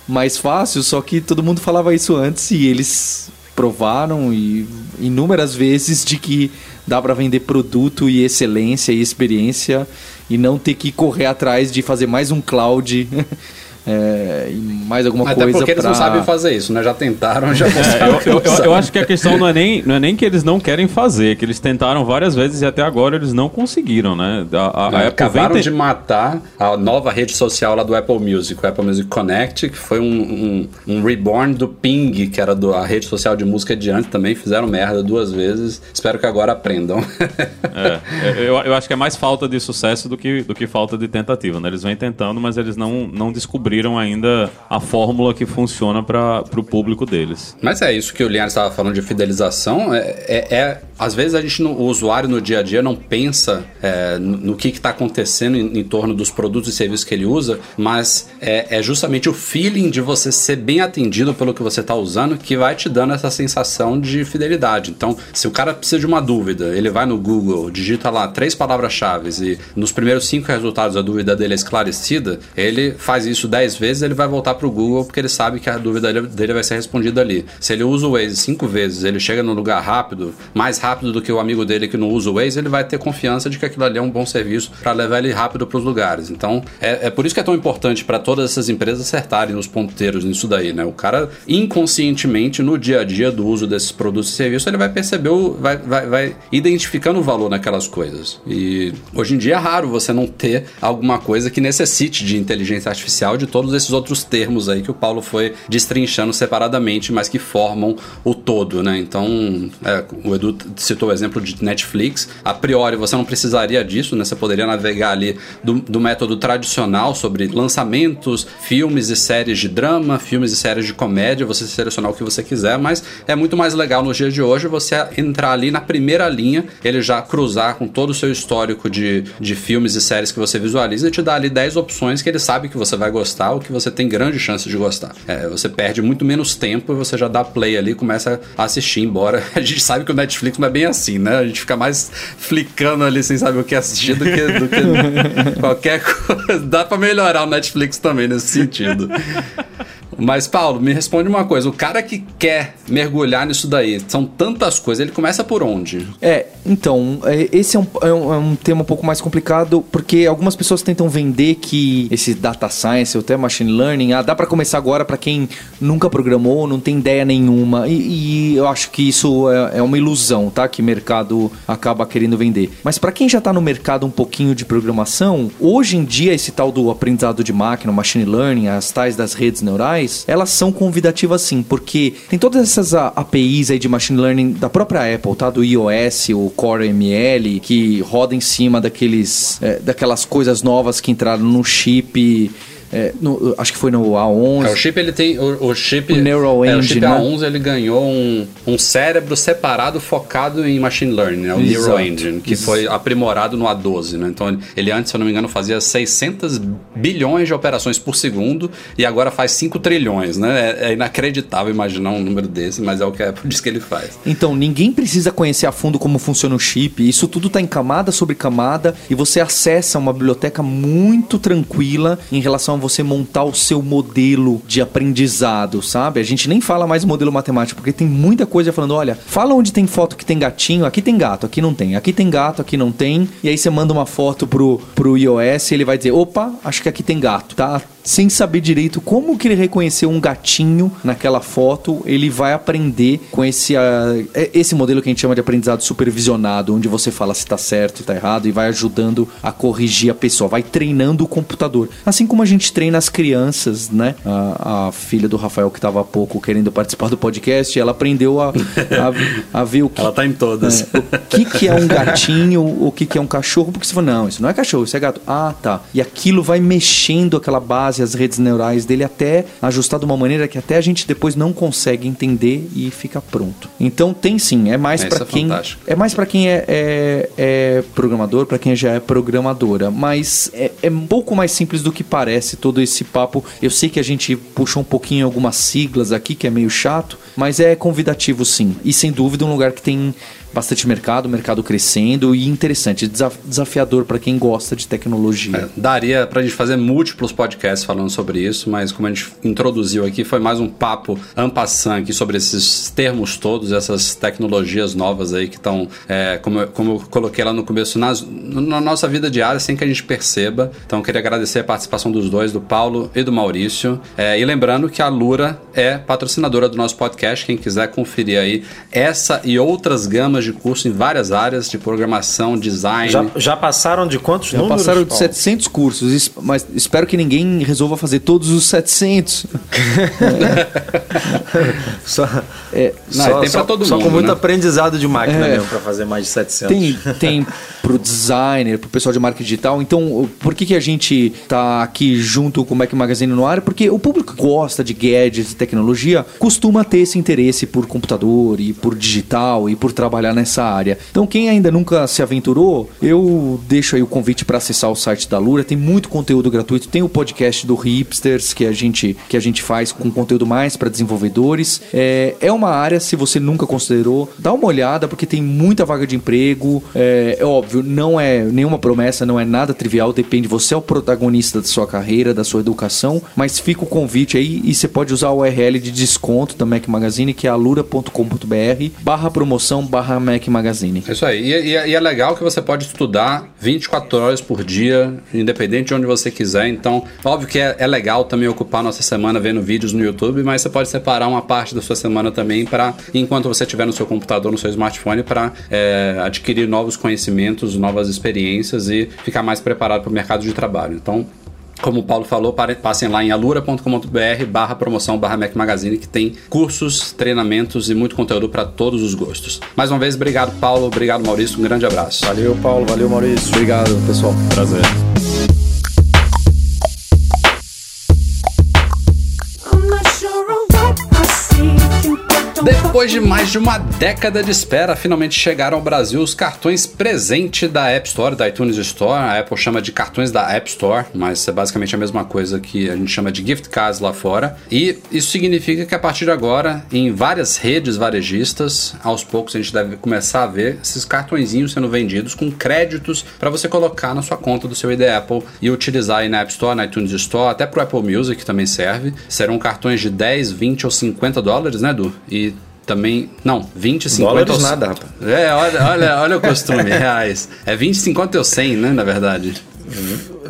mais fácil, só que todo mundo falava isso antes e eles provaram e inúmeras vezes de que dá para vender produto e excelência e experiência e não ter que correr atrás de fazer mais um cloud é, e mais alguma Até coisa. Até porque eles pra... não sabem fazer isso, né? Já tentaram, já é, eu, eu, eu, eu, acho que a questão não é, nem, não é nem que eles não querem fazer, que eles tentaram várias vezes e até agora eles não conseguiram, né? A, a, a acabaram vem... de matar a nova rede social lá do Apple Music, o Apple Music Connect, que foi um, um, um reborn do Ping, que era do, a rede social de música de antes também, fizeram merda duas vezes. Espero que agora aprendam. é, eu, eu acho que é mais falta de sucesso do que, do que falta de tentativa, né? Eles vêm tentando, mas eles não, não descobriram descobriram ainda a fórmula que funciona para o público deles. Mas é isso que o Linhares estava falando de fidelização. É, é, é, às vezes a gente, o usuário no dia a dia não pensa é, no, no, que está acontecendo em, em, torno dos produtos e serviços que ele usa, mas é, é justamente o feeling de você ser bem atendido pelo que você está usando que vai te dando essa sensação de fidelidade. Então, se o cara precisa de uma dúvida, ele vai no Google, digita lá três palavras-chave e nos primeiros cinco resultados a dúvida dele é esclarecida, ele faz isso dez vezes, ele vai voltar para o Google porque ele sabe que a dúvida dele vai ser respondida ali. Se ele usa o Waze cinco vezes, ele chega no lugar rápido, mais rápido do que o amigo dele que não usa o Waze, ele vai ter confiança de que aquilo ali é um bom serviço para levar ele rápido para os lugares. Então, é, é por isso que é tão importante para todas essas empresas acertarem os ponteiros nisso daí, né? O cara, inconscientemente, no dia a dia do uso desses produtos e serviços, ele vai perceber, o, vai, vai, vai identificando o valor naquelas coisas. E hoje em dia é raro você não ter alguma coisa que necessite de inteligência artificial de todos esses outros termos aí que o Paulo foi destrinchando separadamente, mas que formam o todo, né? Então, é, o Edu citou o exemplo de Netflix. A priori, você não precisaria disso, né? Você poderia navegar ali do, do método tradicional sobre lançamentos, filmes e séries de drama, filmes e séries de comédia, você selecionar o que você quiser, mas é muito mais legal nos dias de hoje você entrar ali na primeira linha, ele já cruzar com todo o seu histórico de, de filmes e séries que você visualiza e te dar ali 10 opções que ele sabe que você vai gostar gostar, o que você tem grande chance de gostar. É, você perde muito menos tempo e você já dá play ali e começa a assistir, embora a gente sabe que o Netflix não é bem assim, né? A gente fica mais flicando ali sem saber o que assistir do que, do que qualquer coisa. Dá para melhorar o Netflix também nesse sentido. Mas, Paulo, me responde uma coisa. O cara que quer mergulhar nisso daí, são tantas coisas, ele começa por onde? É, então, é, esse é um, é um, é um tema um pouco mais complicado, porque algumas pessoas tentam vender que esse data science, ou até machine learning, ah, dá para começar agora para quem nunca programou, não tem ideia nenhuma. E, e eu acho que isso é, é, uma ilusão, tá? Que o mercado acaba querendo vender. Mas para quem já tá no mercado um pouquinho de programação, hoje em dia esse tal do aprendizado de máquina, machine learning, as tais das redes neurais, elas são convidativas sim, porque tem todas essas APIs aí de machine learning da própria Apple, tá? Do iOS, o Core ML, que roda em cima daqueles, é, daquelas coisas novas que entraram no chip é, no, acho que foi no A11. É, o chip ele tem. O, o chip. O Neural é, Engine. o chip né? A11 ele ganhou um, um cérebro separado focado em machine learning, né? o Exato. Neural Engine, que foi aprimorado no A12. Né? Então ele, ele, antes, se eu não me engano, fazia 600 bilhões de operações por segundo e agora faz 5 trilhões. Né? É, é inacreditável imaginar um número desse, mas é o que a Apple diz que ele faz. Então ninguém precisa conhecer a fundo como funciona o chip. Isso tudo está em camada sobre camada e você acessa uma biblioteca muito tranquila em relação a você montar o seu modelo de aprendizado, sabe? A gente nem fala mais modelo matemático, porque tem muita coisa falando, olha, fala onde tem foto que tem gatinho, aqui tem gato, aqui não tem, aqui tem gato, aqui não tem, e aí você manda uma foto pro, pro iOS e ele vai dizer, opa, acho que aqui tem gato, tá? Sem saber direito como que ele reconheceu um gatinho naquela foto, ele vai aprender com esse, uh, esse modelo que a gente chama de aprendizado supervisionado, onde você fala se está certo está errado e vai ajudando a corrigir a pessoa, vai treinando o computador. Assim como a gente treina as crianças, né? A, a filha do Rafael que estava há pouco querendo participar do podcast, ela aprendeu a, a, a ver o que... Ela tá em todas. É, o que, que é um gatinho, o que, que é um cachorro, porque você fala, não, isso não é cachorro, isso é gato. Ah, tá. E aquilo vai mexendo aquela base, as redes neurais dele até ajustar de uma maneira que até a gente depois não consegue entender e fica pronto. Então tem sim, é mais para é quem fantástico. é mais para quem é, é, é programador, para quem já é programadora, mas é, é um pouco mais simples do que parece todo esse papo. Eu sei que a gente puxou um pouquinho algumas siglas aqui que é meio chato, mas é convidativo sim. E sem dúvida um lugar que tem bastante mercado, mercado crescendo e interessante, desaf- desafiador para quem gosta de tecnologia. É, daria pra gente fazer múltiplos podcasts falando sobre isso, mas como a gente introduziu aqui, foi mais um papo ampassant aqui sobre esses termos todos, essas tecnologias novas aí que estão, é, como, como eu coloquei lá no começo, nas- na nossa vida diária, sem que a gente perceba. Então, queria agradecer a participação dos dois, do Paulo e do Maurício. É, e lembrando que a Lura é patrocinadora do nosso podcast. Quem quiser conferir aí essa e outras gamas de curso em várias áreas de programação, design. Já, já passaram de quantos Já números? passaram de Paulo? 700 cursos, mas espero que ninguém resolva fazer todos os 700. Só, É, Não, só, tem pra só- todo só mundo, com muito né? aprendizado de máquina É. mesmo pra fazer mais de 700. Tem, tem pro designer, pro pessoal de marketing digital. Então, por que, que a gente tá aqui junto com o Mac Magazine no ar? Porque o público que gosta de gadgets e tecnologia costuma ter esse interesse por computador e por digital e por trabalhar nessa área. Então, quem ainda nunca se aventurou, eu deixo aí o convite para acessar o site da Lura. Tem muito conteúdo gratuito. Tem o podcast do Hipsters que a gente, que a gente faz com conteúdo mais para desenvolvedores. É, é uma área, se você nunca considerou, dá uma olhada, porque tem muita vaga de emprego. É, é óbvio, não é nenhuma promessa, não é nada trivial, depende, você é o protagonista da sua carreira, da sua educação, mas fica o convite aí e você pode usar o URL de desconto da Mac Magazine, que é alura.com.br barra promoção barra Mac Magazine. É isso aí. E, e- e é legal que você pode estudar 24 horas por dia, independente de onde você quiser. Então, óbvio que é, é legal também ocupar nossa semana vendo vídeos no YouTube, mas você pode separar uma parte da sua semana também para, enquanto você estiver no seu computador, no seu smartphone, para adquirir novos conhecimentos, novas experiências e ficar mais preparado para o mercado de trabalho. Então, como o Paulo falou, passem lá em alura.com.br barra promoção barra Mac Magazine, que tem cursos, treinamentos e muito conteúdo para todos os gostos. Mais uma vez, obrigado, Paulo. Obrigado, Maurício. Um grande abraço. Valeu, Paulo. Valeu, Maurício. Obrigado, pessoal. Prazer. Depois de mais de uma década de espera, finalmente chegaram ao Brasil os cartões presente da App Store, da iTunes Store. A Apple chama de cartões da App Store, mas é basicamente a mesma coisa que a gente chama de gift cards lá fora. E isso significa que a partir de agora, em várias redes varejistas, aos poucos a gente deve começar a ver esses cartõezinhos sendo vendidos com créditos para você colocar na sua conta do seu ID Apple e utilizar aí na App Store, na iTunes Store, até pro Apple Music também serve. Serão cartões de 10, 20 ou 50 dólares, né, Du? E também. Não, 20, 50 Dólares ou nada, rapaz. É, olha, olha, olha o costume, reais. É 20, 50 ou 100, né, na verdade.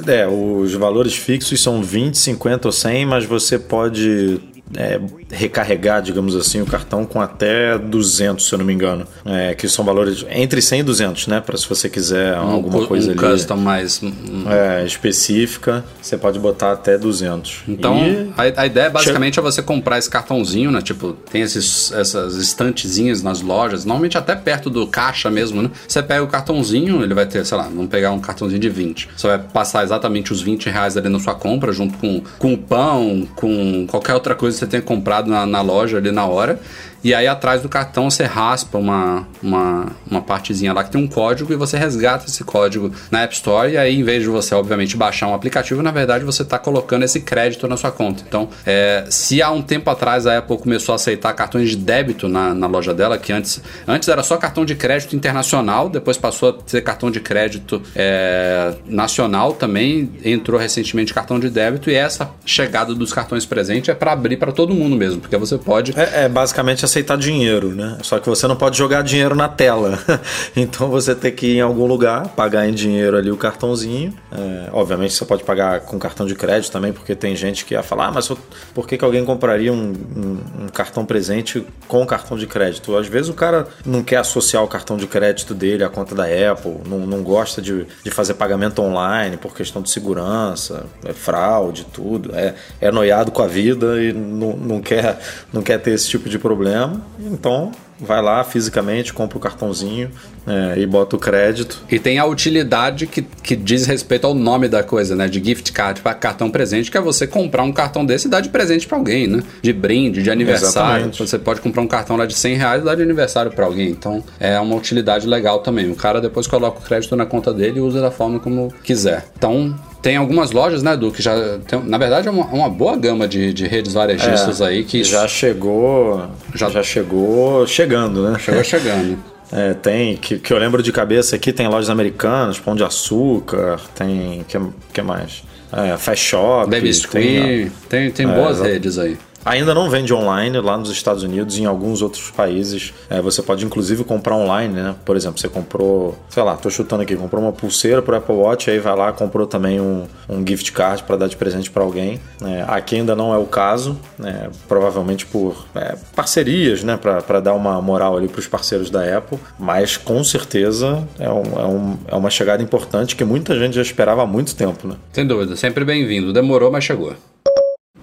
É, os valores fixos são 20, 50 ou 100, mas você pode é, recarregar, digamos assim, o cartão com até 200, se eu não me engano. É, que são valores entre 100 e 200, né? Para se você quiser alguma um, coisa um ali custom mais. é, específica, você pode botar até 200. Então, E- a, a ideia basicamente é você comprar esse cartãozinho, né? Tipo, tem esses, essas estantezinhas nas lojas, normalmente até perto do caixa mesmo, né? Você pega o cartãozinho, ele vai ter, sei lá, vamos pegar um cartãozinho de 20. Você vai passar exatamente os 20 reais ali na sua compra, junto com, com o pão, com qualquer outra coisa que você tenha comprado na, na loja ali na hora. E aí atrás do cartão você raspa uma, uma, uma partezinha lá que tem um código e você resgata esse código na App Store. E aí, em vez de você, obviamente, baixar um aplicativo, na verdade você está colocando esse crédito na sua conta. Então, é, se há um tempo atrás a Apple começou a aceitar cartões de débito na, na loja dela, que antes, antes era só cartão de crédito internacional, depois passou a ser cartão de crédito é, nacional também, entrou recentemente cartão de débito. E essa chegada dos cartões presentes é para abrir para todo mundo mesmo, porque você pode É, é basicamente aceitar dinheiro, né? Só que você não pode jogar dinheiro na tela. então você tem que ir em algum lugar, pagar em dinheiro ali o cartãozinho. É, obviamente você pode pagar com cartão de crédito também, porque tem gente que ia falar, ah, mas por que, que alguém compraria um, um- um cartão presente com cartão de crédito? Às vezes o cara não quer associar o cartão de crédito dele à conta da Apple, não, não gosta de, de fazer pagamento online por questão de segurança, é fraude, tudo. É, é noiado com a vida e não, não, quer, não quer ter esse tipo de problema. Então vai lá fisicamente, compra o cartãozinho é, e bota o crédito. E tem a utilidade que, que diz respeito ao nome da coisa, né? De gift card para cartão presente, que é você comprar um cartão desse e dar de presente para alguém, né? De brinde, de aniversário. Exatamente. Você pode comprar um cartão lá de 100 reais e dar de aniversário para alguém. Então é uma utilidade legal também. O cara depois coloca o crédito na conta dele e usa da forma como quiser. Então. Tem algumas lojas, né, Edu, que já. Tem, na verdade, é uma, uma boa gama de, de redes varejistas É, aí que já chegou, Já- já, chegou chegando, né? chegou chegando. É, tem, que, que eu lembro de cabeça aqui, tem lojas americanas, Pão de Açúcar, tem, que, que mais? É, Fast Shop. Baby tem, Squee, tem, tem É, boas redes aí. Ainda não vende online lá nos Estados Unidos e em alguns outros países. É, você pode inclusive comprar online, né? Por exemplo, você comprou, sei lá, tô chutando aqui, comprou uma pulseira pro Apple Watch, aí vai lá, comprou também um, um gift card para dar de presente para alguém. É, aqui ainda não é o caso, né? provavelmente por é, parcerias, né? Para dar uma moral ali pros parceiros da Apple, mas com certeza é, um, é, um- é uma chegada importante que muita gente já esperava há muito tempo, né? Sem dúvida, sempre bem-vindo. Demorou, mas chegou.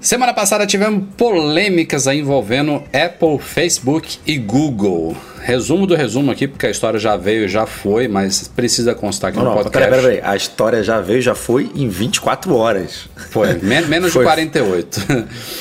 Semana passada tivemos polêmicas aí envolvendo Apple, Facebook e Google. Resumo do resumo aqui, porque a história já veio e já foi, mas precisa constar aqui Não, no não, podcast. peraí, peraí. A história já veio, já foi em 24 horas. Foi, men- menos Foi- de 48.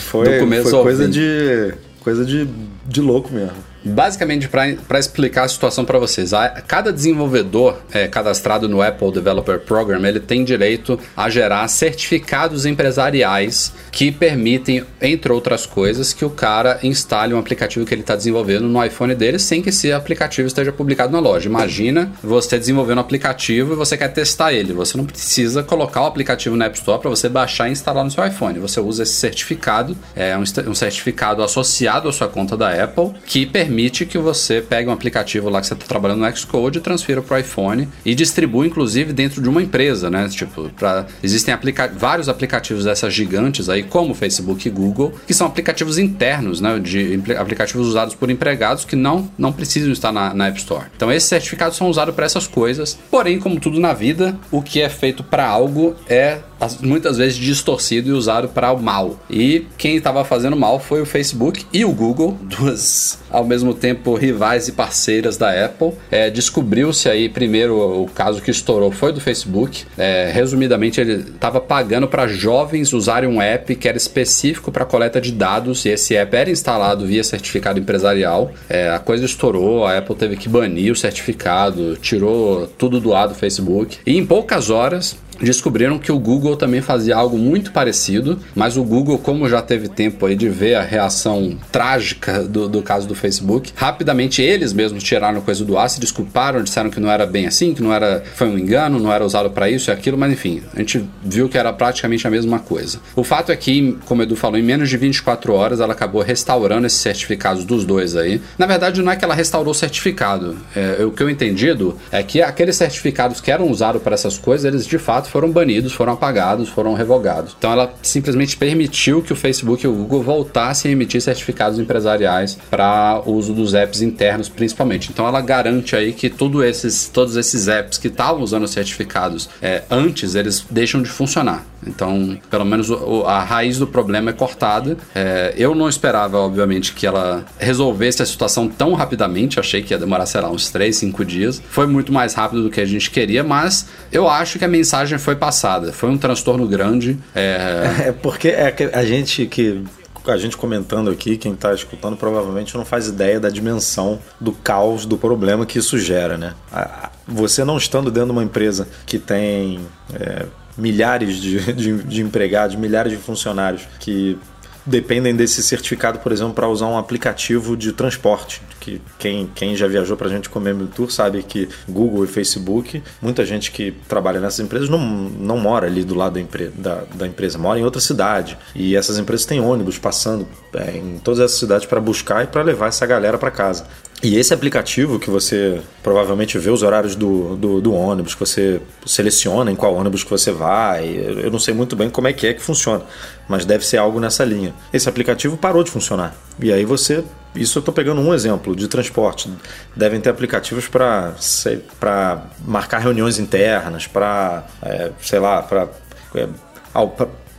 Foi, do começo foi coisa fim. de coisa de, de louco mesmo. Basicamente, para explicar a situação para vocês, a- cada desenvolvedor é, cadastrado no Apple Developer Program ele tem direito a gerar certificados empresariais que permitem, entre outras coisas, que o cara instale um aplicativo que ele está desenvolvendo no iPhone dele sem que esse aplicativo esteja publicado na loja. Imagina você desenvolvendo um aplicativo e você quer testar ele. Você não precisa colocar o aplicativo na App Store para você baixar e instalar no seu iPhone. Você usa esse certificado, é um, um certificado associado à sua conta da Apple, que permite que você pegue um aplicativo lá que você está trabalhando no Xcode, transfira para o iPhone e distribua, inclusive, dentro de uma empresa, né? Tipo, pra, existem aplica vários aplicativos dessas gigantes aí, como Facebook e Google, que são aplicativos internos, né? De aplicativos usados por empregados que não, não precisam estar na, na App Store. Então, esses certificados são usados para essas coisas. Porém, como tudo na vida, o que é feito para algo é muitas vezes distorcido e usado para o mal. E quem estava fazendo mal foi o Facebook e o Google, duas ao mesmo tempo rivais e parceiras da Apple. É, Descobriu-se aí primeiro o caso que estourou foi do Facebook. É, resumidamente, ele estava pagando para jovens usarem um app que era específico para coleta de dados e esse app era instalado via certificado empresarial. É, a coisa estourou, a Apple teve que banir o certificado, tirou tudo do ar do Facebook. E em poucas horas descobriram que o Google também fazia algo muito parecido, mas o Google, como já teve tempo aí de ver a reação trágica do, do caso do Facebook, rapidamente eles mesmos tiraram a coisa do ar, se desculparam, disseram que não era bem assim, que não era, foi um engano, não era usado para isso e aquilo, mas enfim, a gente viu que era praticamente a mesma coisa. O fato é que, como o Edu falou, em menos de 24 horas ela acabou restaurando esses certificados dos dois aí. Na verdade, não é que ela restaurou o certificado. É, o que eu entendi, é que aqueles certificados que eram usados para essas coisas, eles de fato foram banidos, foram apagados, foram revogados. Então ela simplesmente permitiu que o Facebook e o Google voltassem a emitir certificados empresariais para uso dos apps internos, principalmente. Então ela garante aí que tudo esses, todos esses apps que estavam usando certificados é, antes, eles deixam de funcionar. Então, pelo menos a raiz do problema é cortada. É, eu não esperava, obviamente, que ela resolvesse a situação tão rapidamente. Achei que ia demorar, sei lá, uns 3, 5 dias. Foi muito mais rápido do que a gente queria, mas eu acho que a mensagem foi passada. Foi um transtorno grande. É, É porque é a gente que a gente comentando aqui, quem está escutando provavelmente não faz ideia da dimensão do caos do problema que isso gera, né? Você não estando dentro de uma empresa que tem é, milhares de, de, de empregados, milhares de funcionários que dependem desse certificado, por exemplo, para usar um aplicativo de transporte. Que quem, quem já viajou para a gente comer Memory Tour sabe que Google e Facebook, muita gente que trabalha nessas empresas não, não mora ali do lado da, empre, da, da empresa, mora em outra cidade. E essas empresas têm ônibus passando é, em todas essas cidades para buscar e para levar essa galera para casa. E esse aplicativo que você provavelmente vê os horários do, do, do, ônibus, que você seleciona em qual ônibus que você vai. Eu não sei muito bem como é que é que funciona, mas deve ser algo nessa linha. Esse aplicativo parou de funcionar. E aí você. Isso eu estou pegando um exemplo de transporte. Devem ter aplicativos para marcar reuniões internas, para, é, sei lá, para. É,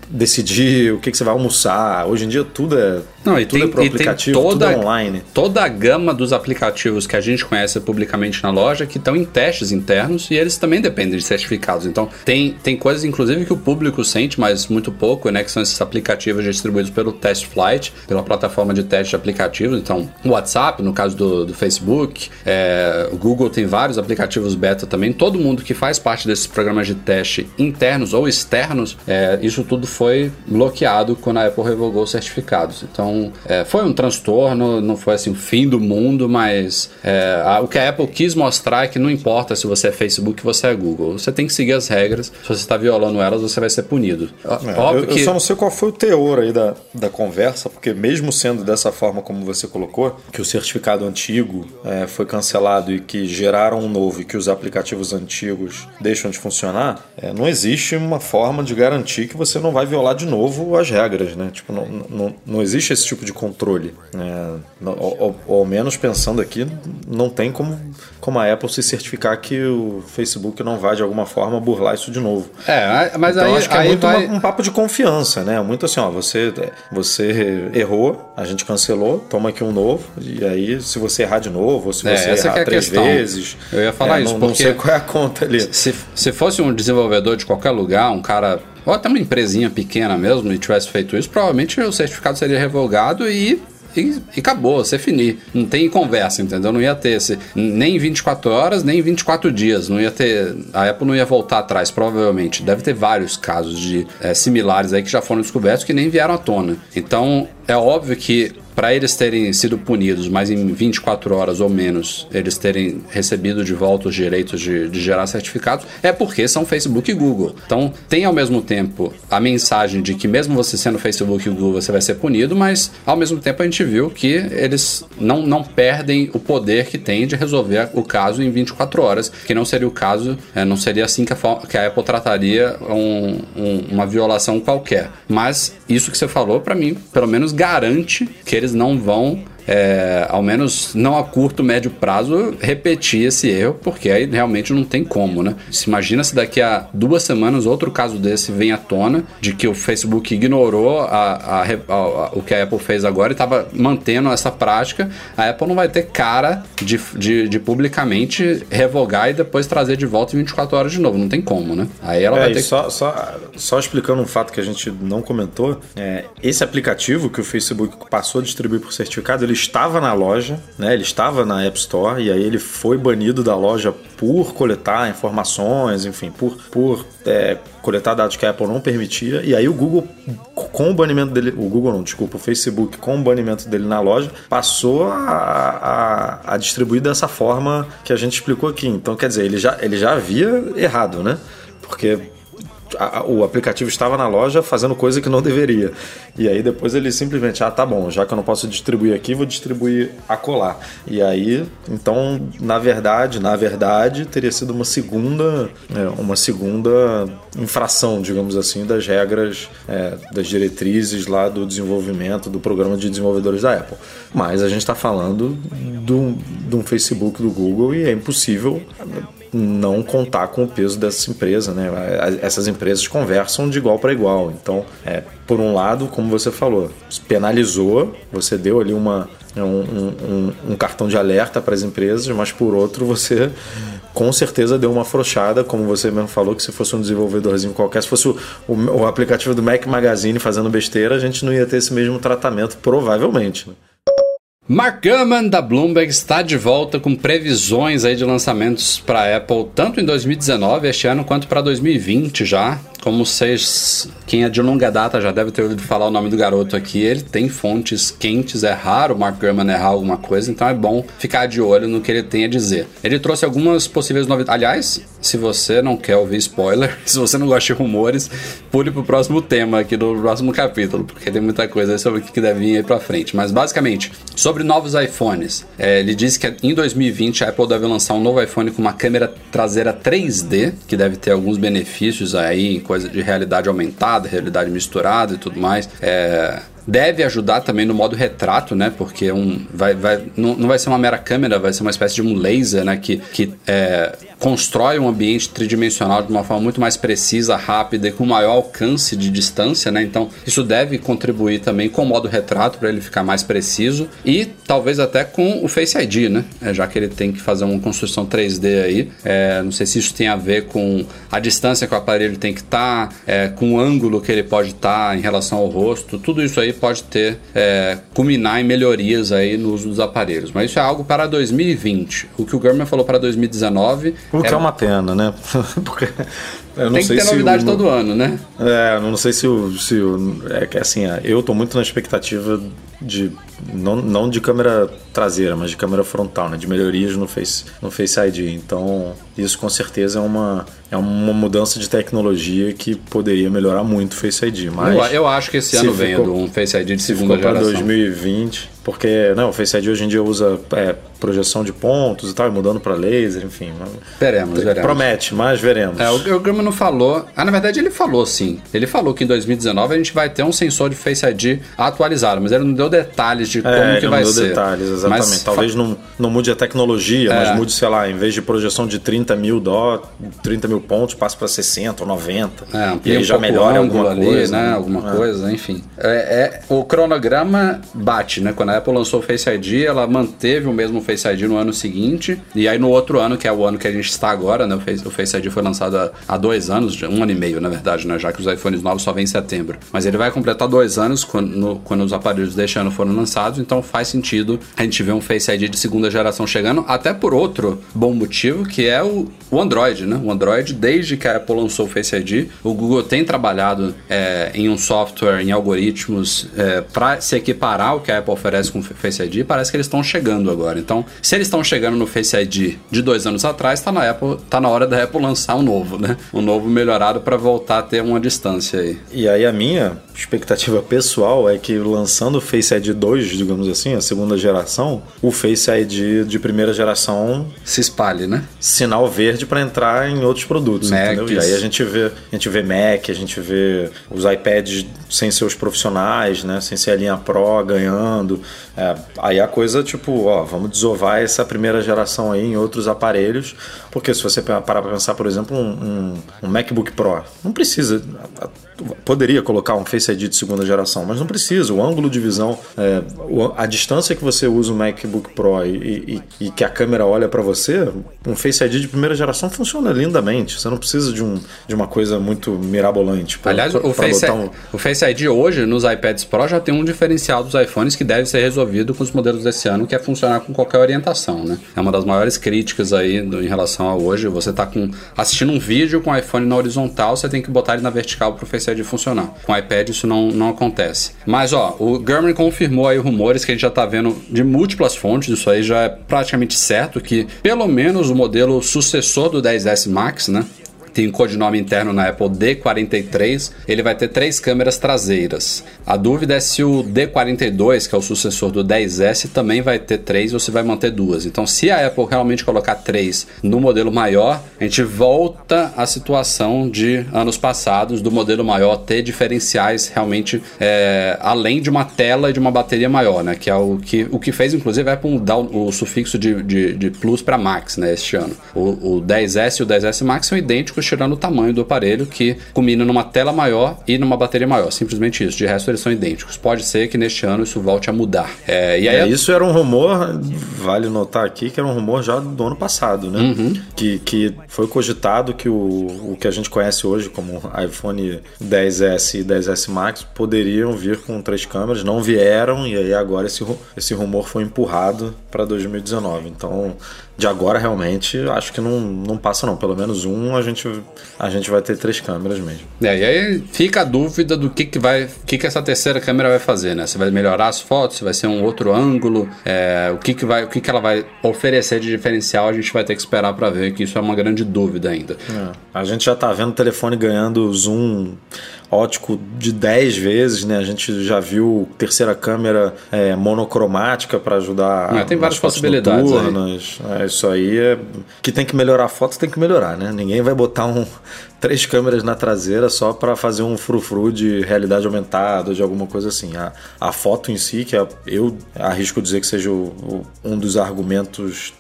decidir o que, que, você vai almoçar. Hoje em dia tudo é, Não, e tudo tem, é pro aplicativo, toda, tudo é online. Toda a gama dos aplicativos que a gente conhece publicamente na loja que estão em testes internos e eles também dependem de certificados. Então, tem, tem coisas, inclusive, que o público sente, mas muito pouco, né? Que são esses aplicativos distribuídos pelo Test Flight, pela plataforma de teste de aplicativos. Então, o WhatsApp, no caso do, do Facebook, é, o Google tem vários aplicativos beta também. Todo mundo que faz parte desses programas de teste internos ou externos, é, isso tudo foi bloqueado quando a Apple revogou os certificados. Então, é, foi um transtorno, não foi assim o fim do mundo, mas é, a, o que a Apple quis mostrar é que não importa se você é Facebook ou você é Google, você tem que seguir as regras. Se você está violando elas, você vai ser punido. É, Óbvio eu, que... eu só não sei qual foi o teor aí da, da conversa, porque mesmo sendo dessa forma como você colocou, que o certificado antigo é, foi cancelado e que geraram um novo e que os aplicativos antigos deixam de funcionar, é, não existe uma forma de garantir que você não vai violar de novo as regras, né? Tipo, não, não, não existe esse tipo de controle. Né? Ou, ao menos pensando aqui, não tem como, como a Apple se certificar que o Facebook não vai de alguma forma burlar isso de novo. É, mas então, aí, acho que é muito vai... um papo de confiança, né? Muito assim, ó, você, você errou, a gente cancelou, toma aqui um novo, e aí se você errar de novo, ou se É, você essa errar é três questão. vezes. Eu ia falar é, isso, não, não porque- sei qual é a conta ali. Se, se fosse um desenvolvedor de qualquer lugar, um cara, ou até uma empresinha pequena mesmo, e tivesse feito isso, provavelmente o certificado seria revogado e. E, e acabou, você finir. Não tem conversa, entendeu? Não ia ter esse, nem 24 horas, nem 24 dias. Não ia ter. A Apple não ia voltar atrás, provavelmente. Deve ter vários casos de eh, similares aí que já foram descobertos que nem vieram à tona. Então, é óbvio que para eles terem sido punidos, mas em 24 horas ou menos eles terem recebido de volta os direitos de, de gerar certificados, é porque são Facebook e Google. Então tem ao mesmo tempo a mensagem de que mesmo você sendo Facebook e Google você vai ser punido, mas ao mesmo tempo a gente viu que eles não, não perdem o poder que tem de resolver o caso em 24 horas, que não seria o caso, é, não seria assim que a, que a Apple trataria um- um- uma violação qualquer. Mas isso que você falou, para mim, pelo menos garante que eles não vão, é, ao menos não a curto, médio prazo, repetir esse erro, porque aí realmente não tem como, né? Se imagina se daqui a duas semanas outro caso desse vem à tona, de que o Facebook ignorou a- a a- o que a Apple fez agora e estava mantendo essa prática, a Apple não vai ter cara de, de, de publicamente revogar e depois trazer de volta em 24 horas de novo. Não tem como, né? Aí ela É, vai ter que só, só, só explicando um fato que a gente não comentou, é, esse aplicativo que o Facebook passou a distribuir por certificado, ele estava na loja, né? Ele estava na App Store e aí ele foi banido da loja por coletar informações, enfim, por, por é, coletar dados que a Apple não permitia. E aí o Google, com o banimento dele, o Google não, desculpa, o Facebook, com o banimento dele na loja, passou a, a, a distribuir dessa forma que a gente explicou aqui. Então, quer dizer, ele já, ele já havia errado, né? Porque a- a- o aplicativo estava na loja fazendo coisa que não deveria. E aí depois ele simplesmente, ah, tá bom, já que eu não posso distribuir aqui, vou distribuir acolá. E aí, então, na verdade, na verdade, teria sido uma segunda, é, uma segunda infração, digamos assim, das regras, é, das diretrizes lá do desenvolvimento, do programa de desenvolvedores da Apple. Mas a gente está falando de um Facebook do Google e é impossível não contar com o peso dessa empresa, né? Essas empresas conversam de igual para igual. Então, é, por um lado, como você falou, penalizou, você deu ali uma, um, um- um- cartão de alerta para as empresas, mas por outro, você com certeza deu uma afrouxada, como você mesmo falou, que se fosse um desenvolvedorzinho qualquer, se fosse o, o, o aplicativo do Mac Magazine fazendo besteira, a gente não ia ter esse mesmo tratamento, provavelmente. Né? Mark Gurman da Bloomberg está de volta com previsões aí de lançamentos para Apple tanto em 2019 este ano quanto para 2020 já, como vocês, quem é de longa data já deve ter ouvido falar o nome do garoto aqui, ele tem fontes quentes, é raro o Mark Gurman errar alguma coisa, então é bom ficar de olho no que ele tem a dizer. Ele trouxe algumas possíveis novidades. Aliás, se você não quer ouvir spoiler, se você não gosta de rumores, pule pro próximo tema aqui do próximo capítulo, porque tem muita coisa sobre o que deve vir aí pra frente. Mas basicamente, sobre novos iPhones, é, ele disse que em 2020 a Apple deve lançar um novo iPhone com uma câmera traseira 3D, que deve ter alguns benefícios aí, coisa de realidade aumentada, realidade misturada e tudo mais. É, deve ajudar também no modo retrato, né? Porque um, vai, vai, não, não vai ser uma mera câmera, vai ser uma espécie de um laser, né? Que, que é, constrói um ambiente tridimensional de uma forma muito mais precisa, rápida e com maior alcance de distância, né? Então isso deve contribuir também com o modo retrato para ele ficar mais preciso e talvez até com o Face ID, né? É, já que ele tem que fazer uma construção 3D aí, é, não sei se isso tem a ver com a distância que o aparelho tem que estar, tá, com o ângulo que ele pode estar tá em relação ao rosto, tudo isso aí pode ter é, culminar em melhorias aí no uso dos aparelhos. Mas isso é algo para 2020. O que o Gurman falou para 2019 o que é, é uma pena, né? Porque eu não Tem que sei ter novidade o, todo ano, né? É, não sei se o. Se o é que assim, eu tô muito na expectativa de. Não, não de câmera traseira, mas de câmera frontal, né? De melhorias no Face, no Face ID. Então, isso com certeza é uma, é uma mudança de tecnologia que poderia melhorar muito o Face ID. Mas eu, eu acho que esse ano vem um Face ID de segunda geração. para 2020, porque não, o Face ID hoje em dia usa é, projeção de pontos e tal, mudando para laser, enfim. Veremos, veremos. Promete, mas veremos. É, o, o não falou. Ah, na verdade ele falou sim. Ele falou que em 2019 a gente vai ter um sensor de Face ID atualizado, mas ele não deu detalhes de como é, que vai ser. Não deu detalhes, exatamente. Mas, Talvez não, não mude a tecnologia, é. mas mude, sei lá, em vez de projeção de 30 mil dó, 30 mil pontos, passe para 60 ou 90. É, e aí um já melhora alguma ali, coisa. Né? Alguma é. coisa, enfim. É, é, o cronograma bate, né? Quando a Apple lançou o Face ID, ela manteve o mesmo Face ID no ano seguinte, e aí no outro ano, que é o ano que a gente está agora, né? O Face, o Face ID foi lançado há, há dois anos, um ano e meio, na verdade, né? Já que os iPhones novos só vêm em setembro. Mas ele vai completar dois anos quando, no, quando os aparelhos deste ano foram lançados, então faz sentido a gente ver um Face ID de segunda geração chegando, até por outro bom motivo, que é o, o Android, né? O Android, desde que a Apple lançou o Face ID, o Google tem trabalhado é, em um software, em algoritmos, é, para se equiparar ao que a Apple oferece com o Face ID, parece que eles estão chegando agora. Então, se eles estão chegando no Face ID de dois anos atrás, está na, Apple, tá na hora da Apple lançar um novo, né? Um novo melhorado para voltar a ter uma distância aí. E aí a minha expectativa pessoal é que lançando o Face ID 2, digamos assim, a segunda geração, o Face ID de primeira geração se espalhe, né? Sinal verde para entrar em outros produtos, Macs. entendeu? E aí a gente vê, a gente vê Mac, a gente vê os iPads sem seus profissionais, né? Sem ser a linha Pro ganhando. É, aí a coisa, tipo, ó, vamos desovar essa primeira geração aí em outros aparelhos, porque se você parar para pensar, por exemplo, um, um, um MacBook Pro, não precisa poderia colocar um Face ID de segunda geração, mas não precisa. O ângulo de visão, é, a distância que você usa o MacBook Pro e, e, e que a câmera olha para você, um Face ID de primeira geração funciona lindamente. Você não precisa de, um, de uma coisa muito mirabolante. Pra, Aliás, o, Face, um... o Face ID hoje nos iPads Pro já tem um diferencial dos iPhones que deve ser resolvido com os modelos desse ano, que é funcionar com qualquer orientação. Né? É uma das maiores críticas aí do, em relação a hoje. Você está assistindo um vídeo com o iPhone na horizontal, você tem que botar ele na vertical para o De funcionar. Com iPad isso não, não acontece. Mas ó, o Gurman confirmou aí rumores que a gente já tá vendo de múltiplas fontes, isso aí já é praticamente certo que pelo menos o modelo sucessor do 10S Max, né, tem um codinome interno na Apple D43, ele vai ter três câmeras traseiras. A dúvida é se o D42, que é o sucessor do 10S, também vai ter três ou se vai manter duas. Então, se a Apple realmente colocar três no modelo maior, a gente volta à situação de anos passados, do modelo maior ter diferenciais realmente é, além de uma tela e de uma bateria maior, né? Que é o que, o que fez, inclusive, a Apple dar o, o sufixo de, de, de Plus para Max, né? Este ano. O, o 10S e o 10S Max são idênticos tirando o tamanho do aparelho, que combina numa tela maior e numa bateria maior. Simplesmente isso. De resto, eles são idênticos. Pode ser que neste ano isso volte a mudar. É, e aí, é, isso era um rumor, vale notar aqui, que era um rumor já do ano passado, né? Uhum. Que, que foi cogitado que o, o que a gente conhece hoje como iPhone 10S e 10S Max poderiam vir com três câmeras, não vieram, e aí agora esse, esse rumor foi empurrado para 2019. Então de agora realmente acho que não, não passa não. Pelo menos um a gente, a gente vai ter três câmeras mesmo. É, e aí fica a dúvida do que, que vai. Que, que essa terceira câmera vai fazer, né? Se vai melhorar as fotos, se vai ser um outro ângulo, é, o que, que vai. O que, que ela vai oferecer de diferencial, a gente vai ter que esperar pra ver, que isso é uma grande dúvida ainda. É. A gente já tá vendo o telefone ganhando zoom ótico de 10 vezes, né? A gente já viu terceira câmera é, monocromática para ajudar. É, tem várias possibilidades aí. É, isso aí é que tem que melhorar a foto, tem que melhorar, né? Ninguém vai botar um três câmeras na traseira só para fazer um frufru de realidade aumentada, de alguma coisa assim. A, a foto em si, que é, eu arrisco dizer que seja o- o- um dos argumentos,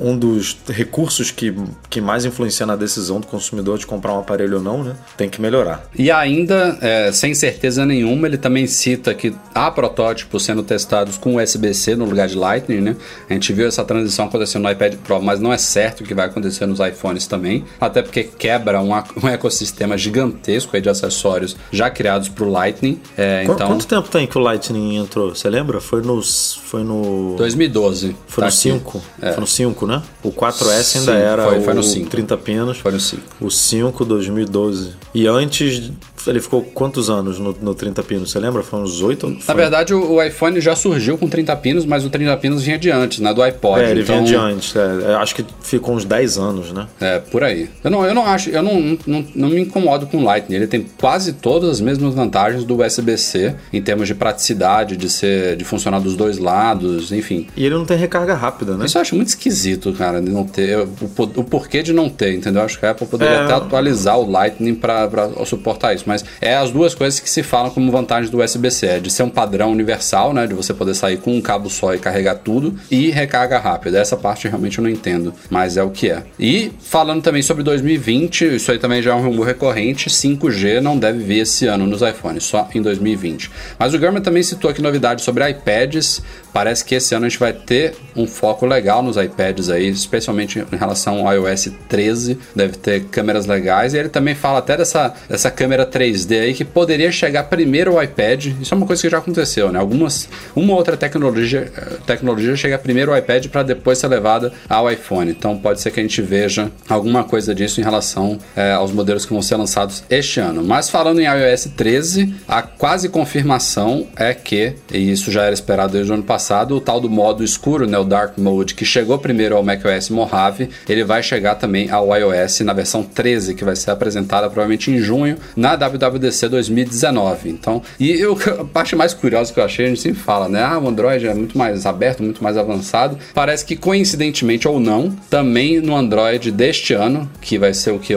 um, um dos recursos que, que mais influencia na decisão do consumidor de comprar um aparelho ou não, né? Tem que melhorar. E ainda, é, sem certeza nenhuma, ele também cita que há protótipos sendo testados com USB-C no lugar de Lightning, né? A gente viu essa transição acontecendo no iPad Pro, mas não é certo que vai acontecer nos iPhones também, até porque quebra um, um ecossistema gigantesco de acessórios já criados para o Lightning. É, Qu- então, Quanto tempo tem que o Lightning entrou? Você lembra? Foi no. Foi no. 2012. Foi tá no aqui. 5? Foi no 5, né? O 4S ainda Sim, era foi- o foi no 5. 30 pinos. Foi no 5. O 5, 2012. E antes, ele ficou quantos anos no, no 30 pinos? Você lembra? Foi uns 8? Na verdade, o, o iPhone já surgiu com 30 pinos, mas o 30 pinos vinha de antes, né? Do iPod. É, ele então, vinha de antes. é. Eu acho que ficou uns 10 anos, né? É, por aí. Eu não, eu não acho, eu não, não, não me incomodo com o Lightning. Ele tem quase todas as mesmas vantagens do USB-C em termos de praticidade, de ser, de funcionar dos dois lados, enfim. E ele não tem recarga rápida, né? Isso eu acho muito esquisito, cara, de não ter. O, o porquê de não ter, entendeu? Acho que a Apple poderia É. até atualizar o Lightning pra suportar isso. Mas é as duas coisas que se falam como vantagens do USB-C: é de ser um padrão universal, né? De você poder sair com um cabo só e carregar tudo, e recarga rápida. Essa parte realmente eu não entendo, mas é o que é. E falando também sobre 2020, isso aí também já é um rumor recorrente: 5G não deve vir esse ano nos iPhones, só em 2020. Mas o Gurman também citou aqui novidades sobre iPads. Parece que esse ano a gente vai ter um foco legal nos iPads aí, especialmente em relação ao iOS 13. Deve ter câmeras legais. E ele também fala até dessa, dessa câmera 3D aí que poderia chegar primeiro ao iPad. Isso é uma coisa que já aconteceu, né? Algumas, uma ou outra tecnologia, eh, tecnologia chega primeiro ao iPad para depois ser levada ao iPhone. Então pode ser que a gente veja alguma coisa disso em relação eh, aos modelos que vão ser lançados este ano. Mas falando em iOS 13, a quase confirmação é que, e isso já era esperado desde o ano passado, o tal do modo escuro, né, o Dark Mode, que chegou primeiro ao macOS Mojave, ele vai chegar também ao iOS na versão 13, que vai ser apresentada provavelmente em junho na WWDC 2019. Então, e eu, a parte mais curiosa que eu achei, a gente sempre fala, né, ah, o Android é muito mais aberto, muito mais avançado. Parece que coincidentemente ou não, também no Android deste ano, que vai ser o que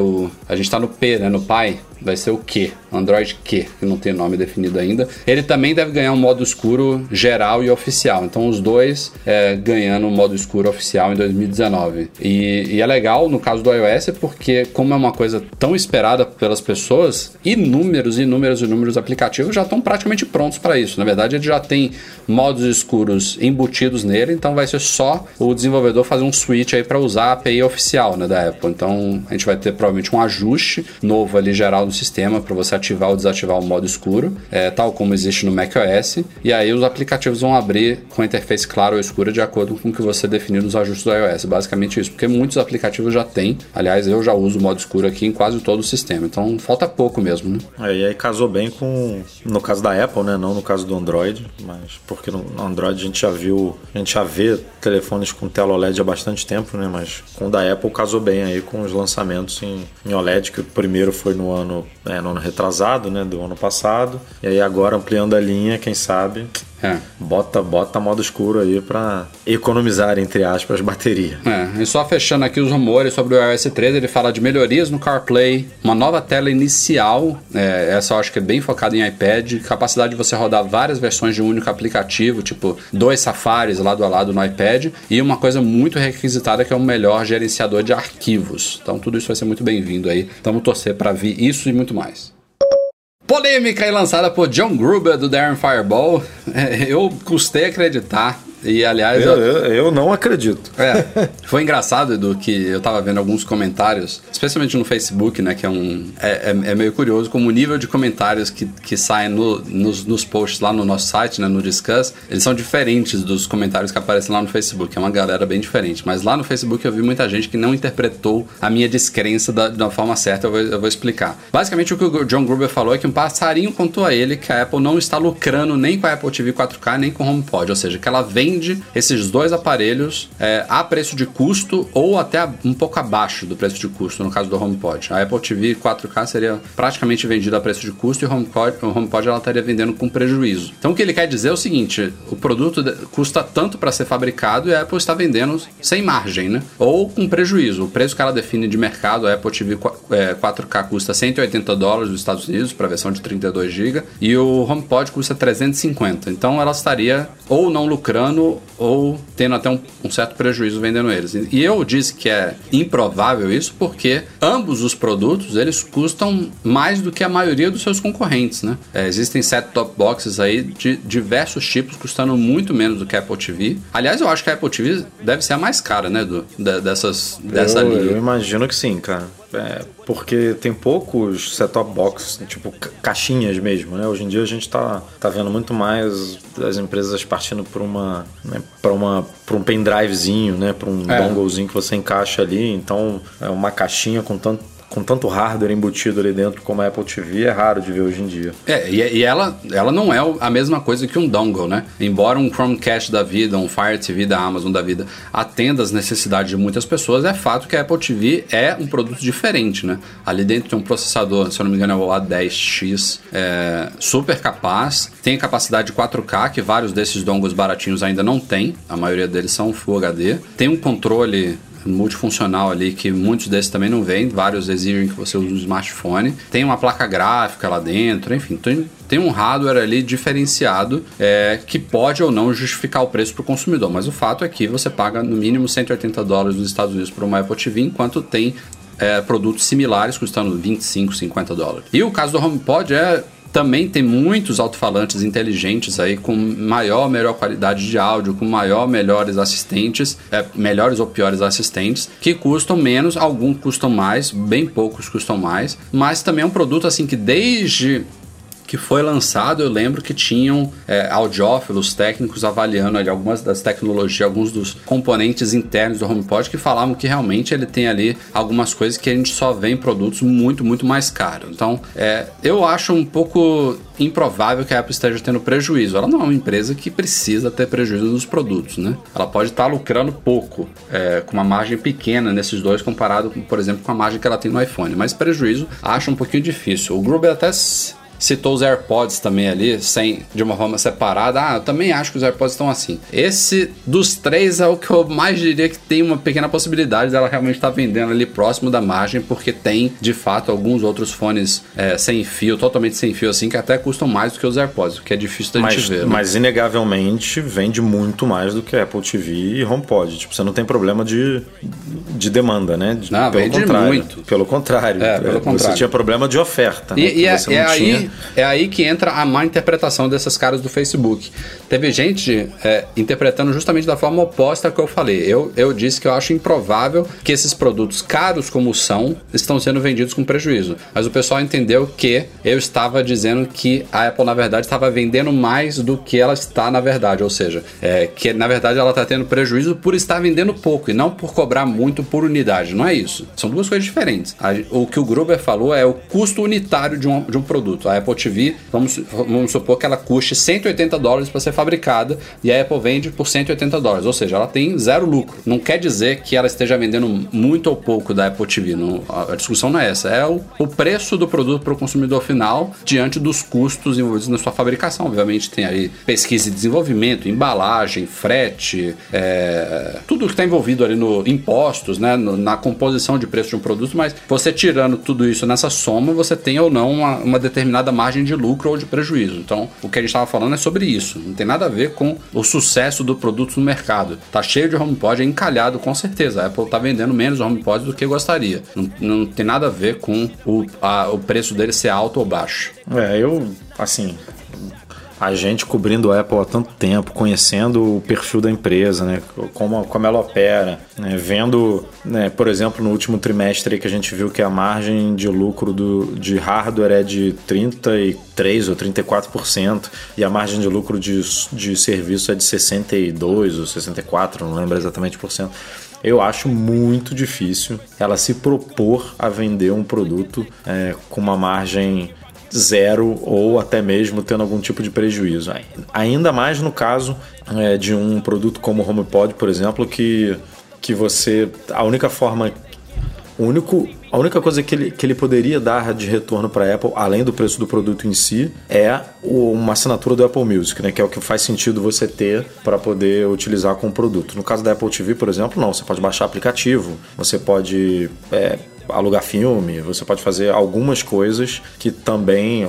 a gente tá no P, né, no Pi, vai ser o Q, Android Q, que não tem nome definido ainda. Ele também deve ganhar um modo escuro geral e oficial. Então os dois é, ganhando um modo escuro oficial em 2019. E, e é legal no caso do iOS porque como é uma coisa tão esperada pelas pessoas, inúmeros, inúmeros, inúmeros aplicativos já estão praticamente prontos para isso. Na verdade, ele já tem modos escuros embutidos nele, então vai ser só o desenvolvedor fazer um switch aí para usar a API oficial né, da Apple. Então a gente vai ter provavelmente um ajuste novo ali geral no sistema para você ativar ou desativar o modo escuro, é, tal como existe no macOS. E aí os aplicativos vão abrir com a interface clara ou escura de acordo com o que você definir nos ajustes do iOS. Basicamente isso, porque muitos aplicativos já têm. Aliás, eu já uso o modo escuro aqui em quase todo o sistema. Então falta pouco mesmo, né? É, e aí casou bem com. No caso da Apple, né? Não no caso do Android, mas porque no Android a gente já viu. A gente já vê telefones com tela OLED há bastante tempo, né? Mas com o da Apple casou bem aí com os lançamentos em, em OLED, que o primeiro foi no ano, é, no ano retrasado, né? Do ano passado. E aí agora ampliando a linha, quem sabe. É. Bota, bota modo escuro aí pra economizar, entre aspas, bateria. É, e só fechando aqui os rumores sobre o iOS 13, ele fala de melhorias no CarPlay, uma nova tela inicial, é, essa eu acho que é bem focada em iPad, capacidade de você rodar várias versões de um único aplicativo, tipo dois safaris lado a lado no iPad, e uma coisa muito requisitada que é um melhor gerenciador de arquivos. Então tudo isso vai ser muito bem-vindo aí. Vamos torcer para vir isso e muito mais. Polêmica aí lançada por John Gruber do Darren Fireball. É, eu custei acreditar E aliás, Eu, eu- eu, não acredito. É, foi engraçado, Edu, que eu tava vendo alguns comentários, especialmente no Facebook, né, que é um... É, é- é meio curioso como o nível de comentários que, que saem no- nos, nos posts lá no nosso site, né, no Discuss, eles são diferentes dos comentários que aparecem lá no Facebook, é uma galera bem diferente. Mas lá no Facebook eu vi muita gente que não interpretou a minha descrença da, da forma certa, eu vou, eu vou explicar. Basicamente o que o John Gruber falou é que um passarinho contou a ele que a Apple não está lucrando nem com a Apple TV 4K, nem com o HomePod, ou seja, que ela vende esses dois aparelhos é, a preço de custo ou até um pouco abaixo do preço de custo, no caso do HomePod. A Apple TV 4K seria praticamente vendida a preço de custo e o HomePod, o HomePod ela estaria vendendo com prejuízo. Então o que ele quer dizer é o seguinte, o produto custa tanto para ser fabricado e a Apple está vendendo sem margem, né? Ou com prejuízo. O preço que ela define de mercado, a Apple TV qua- é, 4K custa 180 dólares nos Estados Unidos para a versão de 32 GB e o HomePod custa 350. Então ela estaria ou não lucrando ou tendo até um, um certo prejuízo vendendo eles. E eu disse que é improvável isso porque ambos os produtos eles custam mais do que a maioria dos seus concorrentes, né? É, existem set-top boxes aí de diversos tipos custando muito menos do que a Apple TV. Aliás, eu acho que a Apple TV deve ser a mais cara, né, do, dessas dessa eu, linha. eu imagino que sim, cara. É, porque tem poucos set-top box, tipo ca- caixinhas mesmo, né? Hoje em dia a gente tá, tá vendo muito mais as empresas partindo por uma, né, para uma, por um pendrivezinho, né? Para um É. donglezinho que você encaixa ali. Então, é uma caixinha com tanto com tanto hardware embutido ali dentro como a Apple TV é raro de ver hoje em dia. É, e, e ela, ela não é a mesma coisa que um dongle, né? Embora um Chromecast da vida, um Fire TV da Amazon da vida atenda às necessidades de muitas pessoas, é fato que a Apple TV é um produto diferente, né? Ali dentro tem um processador, se eu não me engano é o A10X, é, super capaz, tem capacidade de 4K, que vários desses dongles baratinhos ainda não tem, a maioria deles são Full HD, tem um controle multifuncional ali que muitos desses também não vêm, vários exigem que você use um smartphone. Tem uma placa gráfica lá dentro, enfim, tem, tem um hardware ali diferenciado é, que pode ou não justificar o preço para o consumidor. Mas o fato é que você paga no mínimo 180 dólares nos Estados Unidos por uma Apple TV, enquanto tem é, produtos similares custando 25, 50 dólares. E o caso do HomePod é também tem muitos alto-falantes inteligentes aí com maior, melhor qualidade de áudio, com maior, melhores assistentes, é, melhores ou piores assistentes, que custam menos, alguns custam mais, bem poucos custam mais, mas também é um produto assim que desde que foi lançado, eu lembro que tinham é, audiófilos técnicos avaliando ali algumas das tecnologias, alguns dos componentes internos do HomePod que falavam que realmente ele tem ali algumas coisas que a gente só vê em produtos muito, muito mais caros. Então, é, eu acho um pouco improvável que a Apple esteja tendo prejuízo. Ela não é uma empresa que precisa ter prejuízo nos produtos, né? Ela pode estar lucrando pouco, é, com uma margem pequena nesses dois comparado, com, por exemplo, com a margem que ela tem no iPhone. Mas prejuízo acho um pouquinho difícil. O Gruber até citou os AirPods também ali, sem de uma forma separada. Ah, eu também acho que os AirPods estão assim. Esse dos três é o que eu mais diria que tem uma pequena possibilidade dela realmente estar vendendo ali próximo da margem, porque tem de fato alguns outros fones é, sem fio, totalmente sem fio, assim, que até custam mais do que os AirPods, o que é difícil da Mas, gente ver. né? mas inegavelmente vende muito mais do que Apple TV e HomePod. Tipo, você não tem problema de, de demanda, né? De- Não, pelo vende contrário. muito. Pelo contrário. É, pelo Você contrário. tinha problema de oferta. né? E, Que e é, você é não é aí que entra a má interpretação desses caras do Facebook. Teve gente é, interpretando justamente da forma oposta que eu falei. Eu, eu disse que eu acho improvável que esses produtos caros como são estão sendo vendidos com prejuízo. Mas o pessoal entendeu que eu estava dizendo que a Apple, na verdade, estava vendendo mais do que ela está na verdade. Ou seja, é, que na verdade ela está tendo prejuízo por estar vendendo pouco e não por cobrar muito por unidade. Não é isso. São duas coisas diferentes. O que o Gruber falou é o custo unitário de um, de um produto. A Apple TV, vamos, vamos supor que ela custe 180 dólares para ser fabricada e a Apple vende por 180 dólares. Ou seja, ela tem zero lucro. Não quer dizer que ela esteja vendendo muito ou pouco da Apple TV. Não, a discussão não é essa. É o, o preço do produto para o consumidor final diante dos custos envolvidos na sua fabricação. Obviamente tem aí pesquisa e desenvolvimento, embalagem, frete, é, tudo que está envolvido ali no impostos, né, no- na composição de preço de um produto, mas você tirando tudo isso nessa soma, você tem ou não uma, uma determinada margem de lucro ou de prejuízo. Então, o que a gente estava falando é sobre isso. Não tem nada a ver com o sucesso do produto no mercado. Tá cheio de HomePod, é encalhado com certeza. A Apple está vendendo menos HomePods do que gostaria. Não, não tem nada a ver com o, a- o preço dele ser alto ou baixo. É, eu, assim. A gente cobrindo a Apple há tanto tempo, conhecendo o perfil da empresa, né? Como, como ela opera, né? vendo, né, por exemplo, no último trimestre que a gente viu que a margem de lucro do, de hardware é de 33 ou 34% e a margem de lucro de, de serviço é de 62 ou 64, não lembro exatamente por cento. Eu acho muito difícil ela se propor a vender um produto é, com uma margem zero ou até mesmo tendo algum tipo de prejuízo. Ainda mais no caso é, de um produto como o HomePod, por exemplo, que, que você. A única forma. O único, a única coisa que ele, que ele poderia dar de retorno para a Apple, além do preço do produto em si, é uma assinatura do Apple Music, né? que é o que faz sentido você ter para poder utilizar com o produto. No caso da Apple TV, por exemplo, não. Você pode baixar aplicativo, você pode é, alugar filme, você pode fazer algumas coisas que também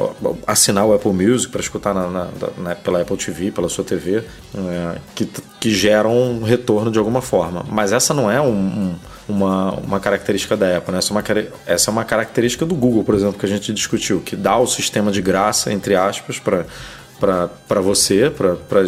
assinar o Apple Music para escutar na, na- na- pela Apple TV, pela sua TV, é, que, que geram um retorno de alguma forma. Mas essa não é um- um- uma, uma característica da Apple, né? essa, é uma, essa é uma característica do Google, por exemplo, que a gente discutiu, que dá o sistema de graça, entre aspas, para para você, para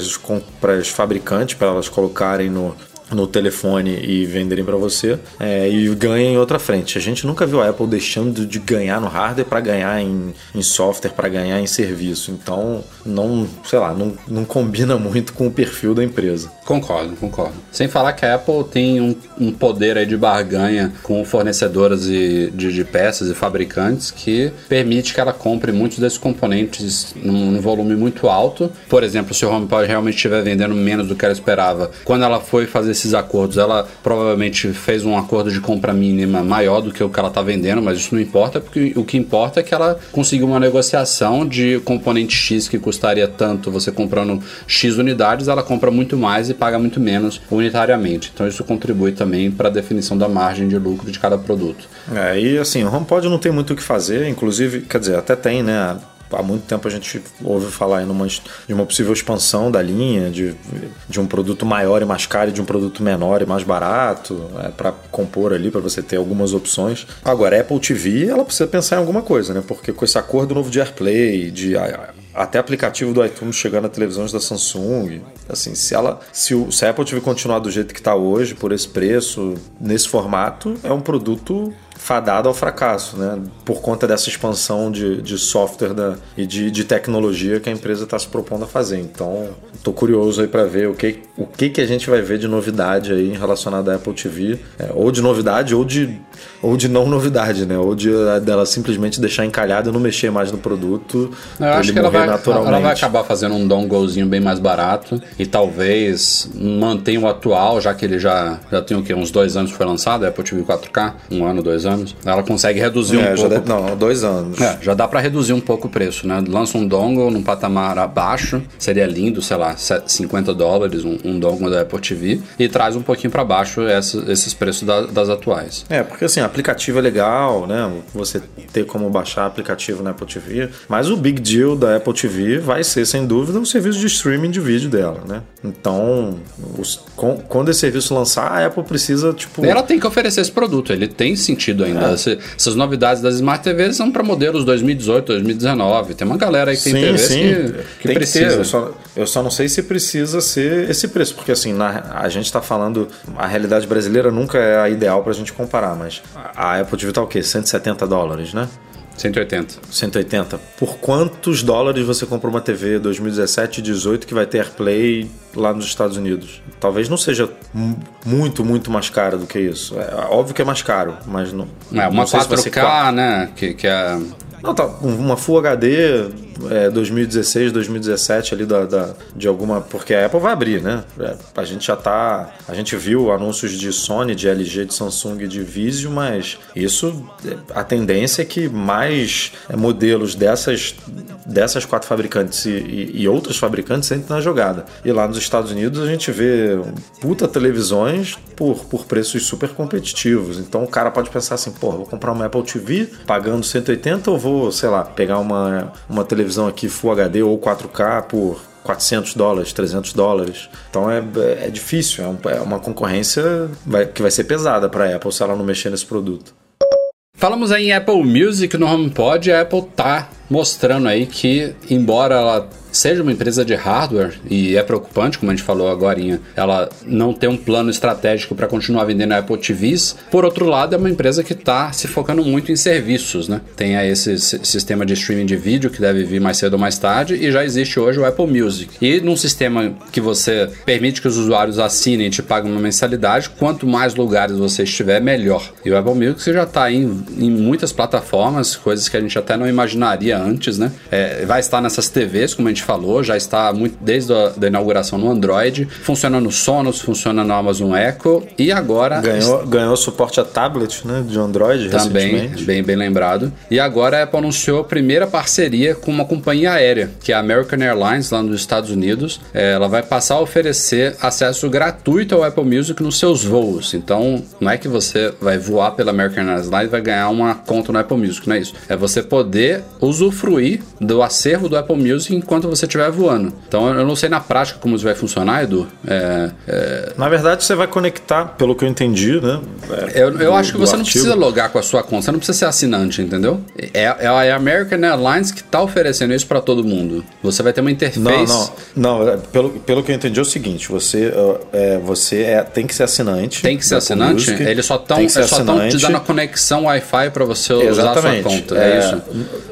as fabricantes, para elas colocarem no, no telefone e venderem para você é, e ganha em outra frente. A gente nunca viu a Apple deixando de ganhar no hardware para ganhar em, em software, para ganhar em serviço. Então, não, sei lá, não, não combina muito com o perfil da empresa. Concordo, concordo. Sem falar que a Apple tem um, um poder aí de barganha com fornecedoras e de, de peças e fabricantes que permite que ela compre muitos desses componentes num, num volume muito alto. Por exemplo, se o HomePod realmente estiver vendendo menos do que ela esperava, quando ela foi fazer esses acordos, ela provavelmente fez um acordo de compra mínima maior do que o que ela está vendendo, mas isso não importa, porque o que importa é que ela conseguiu uma negociação de componente X que custaria tanto você comprando X unidades, ela compra muito mais e paga muito menos unitariamente. Então isso contribui também para a definição da margem de lucro de cada produto. É, e assim, o HomePod não tem muito o que fazer, inclusive, quer dizer, até tem, né? Há muito tempo a gente ouve falar em uma, de uma possível expansão da linha, de, de um produto maior e mais caro e de um produto menor e mais barato, é, para compor ali, para você ter algumas opções. Agora, a Apple TV, ela precisa pensar em alguma coisa, né? Porque com esse acordo novo de AirPlay, de a- até aplicativo do iTunes chegar na televisão da Samsung. Assim, se ela, se, o, se a Apple TV continuar do jeito que está hoje, por esse preço, nesse formato, é um produto fadado ao fracasso, né? Por conta dessa expansão de, de software da, e de, de tecnologia que a empresa está se propondo a fazer. Então, estou curioso aí para ver o que, o que que a gente vai ver de novidade aí relacionada à Apple TV, é, ou de novidade ou de ou de não novidade, né? Ou de dela simplesmente deixar encalhada e não mexer mais no produto. Eu acho que ela vai, ela vai acabar fazendo um donglezinho bem mais barato e talvez mantenha o atual, já que ele já, já tem o quê? Uns dois anos que foi lançado, a Apple TV 4K, um ano, dois anos. Ela consegue reduzir É, um pouco. deve- não, dois anos. É, já dá pra reduzir um pouco o preço, né? Lança um dongle num patamar abaixo, seria lindo, sei lá, se- 50 dólares um, um dongle da Apple TV e traz um pouquinho pra baixo essa- esses preços da- das atuais. É, porque assim, aplicativo é legal, né? Você ter como baixar aplicativo na Apple TV, mas o big deal da Apple TV vai ser, sem dúvida, o serviço de streaming de vídeo dela, né? Então, os- com- quando esse serviço lançar, a Apple precisa, tipo. Ela tem que oferecer esse produto, ele tem sentido ainda. É. Esse- essas novidades das Smart TVs são para modelos 2018, 2019. Tem uma galera aí que tem Sim, TVs sim, que, que tem que precisa. Eu só, eu só não sei se precisa ser esse preço, porque assim, na- a gente está falando, a realidade brasileira nunca é a ideal para a gente comparar, mas a Apple TV tá o quê? 170 dólares, né? 180. 180. Por quantos dólares você compra uma TV 2017 e 18 que vai ter AirPlay lá nos Estados Unidos? Talvez não seja mu- muito, muito mais caro do que isso. É óbvio que é mais caro, mas não. É, uma não sei se vai ser 4K, né? Que, que é. não, tá. Uma Full HD é, 2016, 2017 ali da, da- de alguma. Porque a Apple vai abrir, né? É, a gente já tá. A gente viu anúncios de Sony, de LG, de Samsung, de Vizio, mas isso. é, A tendência é que mais é, modelos dessas, dessas quatro fabricantes e, e- e outros fabricantes entrem na jogada. E lá nos Estados Unidos a gente vê puta televisões por, por preços super competitivos. Então o cara pode pensar assim, pô, vou comprar uma Apple TV pagando 180 ou vou, sei lá, pegar uma, uma televisão aqui Full HD ou 4K por 400 dólares, 300 dólares. Então é, é difícil, é, um- é uma concorrência vai- que vai ser pesada para a Apple se ela não mexer nesse produto. Falamos aí em Apple Music no HomePod, a Apple tá mostrando aí que, embora ela seja uma empresa de hardware, e é preocupante, como a gente falou agora, ela não tem um plano estratégico para continuar vendendo Apple TVs. Por outro lado, é uma empresa que está se focando muito em serviços, né? Tem aí esse si- sistema de streaming de vídeo que deve vir mais cedo ou mais tarde, e já existe hoje o Apple Music. E num sistema que você permite que os usuários assinem e te paguem uma mensalidade, quanto mais lugares você estiver, melhor. E o Apple Music já está em, em muitas plataformas, coisas que a gente até não imaginaria antes, né? É, vai estar nessas TVs, como a gente falou, já está muito desde a da inauguração no Android, funciona no Sonos, funciona no Amazon Echo e agora Ganhou, ganhou suporte a tablet, né? De Android também, bem, bem lembrado. E agora a Apple anunciou a primeira parceria com uma companhia aérea, que é a American Airlines, lá nos Estados Unidos. É, ela vai passar a oferecer acesso gratuito ao Apple Music nos seus voos. Então, não é que você vai voar pela American Airlines e vai ganhar uma conta no Apple Music, não é isso. É você poder usufruir do acervo do Apple Music enquanto você estiver voando. Então, eu não sei na prática como isso vai funcionar, Edu. É, é, Na verdade, você vai conectar, pelo que eu entendi, né? é, eu, eu do- acho que você não artigo. precisa logar com a sua conta, você não precisa ser assinante, entendeu? É, é a American Airlines que está oferecendo isso para todo mundo. Você vai ter uma interface. Não, não, não. é, Pelo, pelo que eu entendi é o seguinte: você, é, você tem que ser assinante. Tem que ser assinante? Music, Eles só estão te dando a conexão Wi-Fi para você usar a sua Exatamente. conta. É, isso.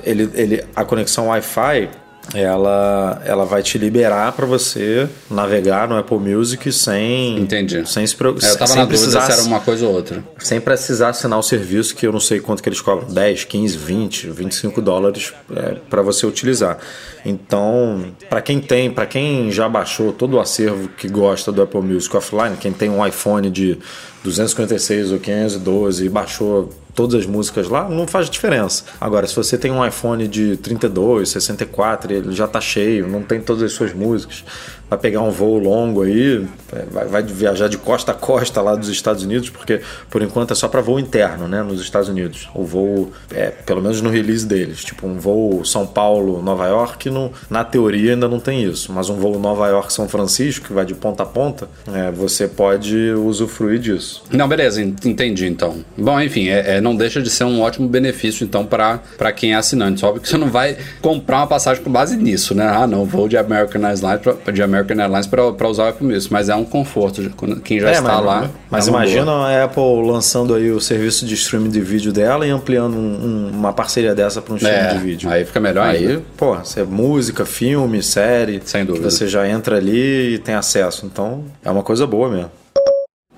Ele, ele, a conexão Wi-Fi, ela, ela vai te liberar para você navegar no Apple Music sem. Entendi. Sem se preocupar. É, eu tava sem na dúvida precisar, se era uma coisa ou outra. sem precisar assinar o serviço, que eu não sei quanto que eles cobram, 10, 15, 20, 25 dólares é, para você utilizar. Então, para quem tem, para quem já baixou todo o acervo que gosta do Apple Music offline, quem tem um iPhone de 256 ou 512 e baixou todas as músicas lá, não faz diferença. Agora, se você tem um iPhone de 32, 64, ele já tá cheio, não tem todas as suas músicas, vai pegar um voo longo aí, é, vai, vai viajar de costa a costa lá dos Estados Unidos, porque por enquanto é só para voo interno, né, nos Estados Unidos. O voo, é, pelo menos no release deles, tipo um voo São Paulo, Nova York, no, na teoria ainda não tem isso, mas um voo Nova York, São Francisco, que vai de ponta a ponta, é, você pode usufruir disso. Não, beleza, en- entendi então. Bom, enfim, é, é, não deixa de ser um ótimo benefício então para quem é assinante. Óbvio que você não vai comprar uma passagem com base nisso, né? Ah, não, vou de American Airlines de American Airlines para usar o Apple Music, mas é um conforto. Quem já está mas, lá. Mas é uma imagina boa. a Apple lançando aí o serviço de streaming de vídeo dela e ampliando um- um- uma parceria dessa para um streaming É, de vídeo. aí fica melhor Aí, ainda. pô, você é música, filme, série. Sem dúvida. Você já entra ali e tem acesso. Então, é uma coisa boa mesmo.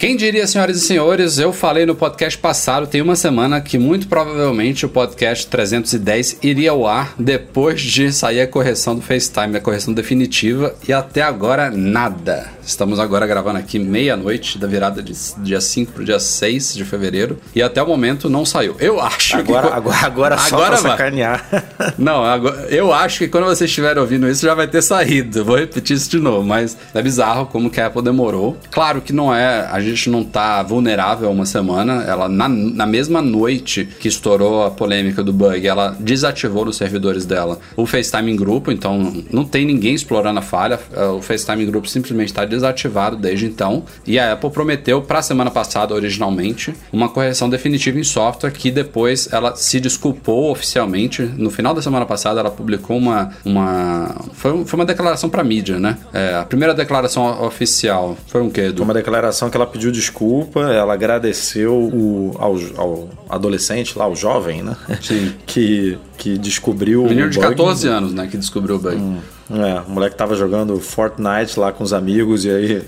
Quem diria, senhoras e senhores, eu falei no podcast passado, tem uma semana, que muito provavelmente o podcast 310 iria ao ar depois de sair a correção do FaceTime, a correção definitiva, e até agora nada. Estamos agora gravando aqui meia-noite da virada de dia 5 pro dia 6 de fevereiro, e até o momento não saiu. Eu acho Agora, que. agora, agora, só Agora pra sacanear. Não, agora, eu acho que quando vocês estiverem ouvindo isso já vai ter saído. Vou repetir isso de novo, mas é bizarro como que a Apple demorou. Claro que não é, a gente não tá vulnerável uma semana. Ela na, na mesma noite que estourou a polêmica do bug, ela desativou nos servidores dela o FaceTime em grupo, então não tem ninguém explorando a falha. É, O FaceTime em grupo simplesmente está desativado desde então. E a Apple prometeu para a semana passada originalmente uma correção definitiva em software que depois ela se desculpou oficialmente. No final da semana passada ela publicou uma uma foi, foi uma declaração para mídia, né? É, a primeira declaração oficial foi um quê? Foi uma declaração que ela pediu desculpa, ela agradeceu o, ao, ao adolescente lá, o jovem, né? Sim. que, que descobriu Menino de bug. 14 anos, né, que descobriu o bug. É, o moleque tava jogando Fortnite lá com os amigos e aí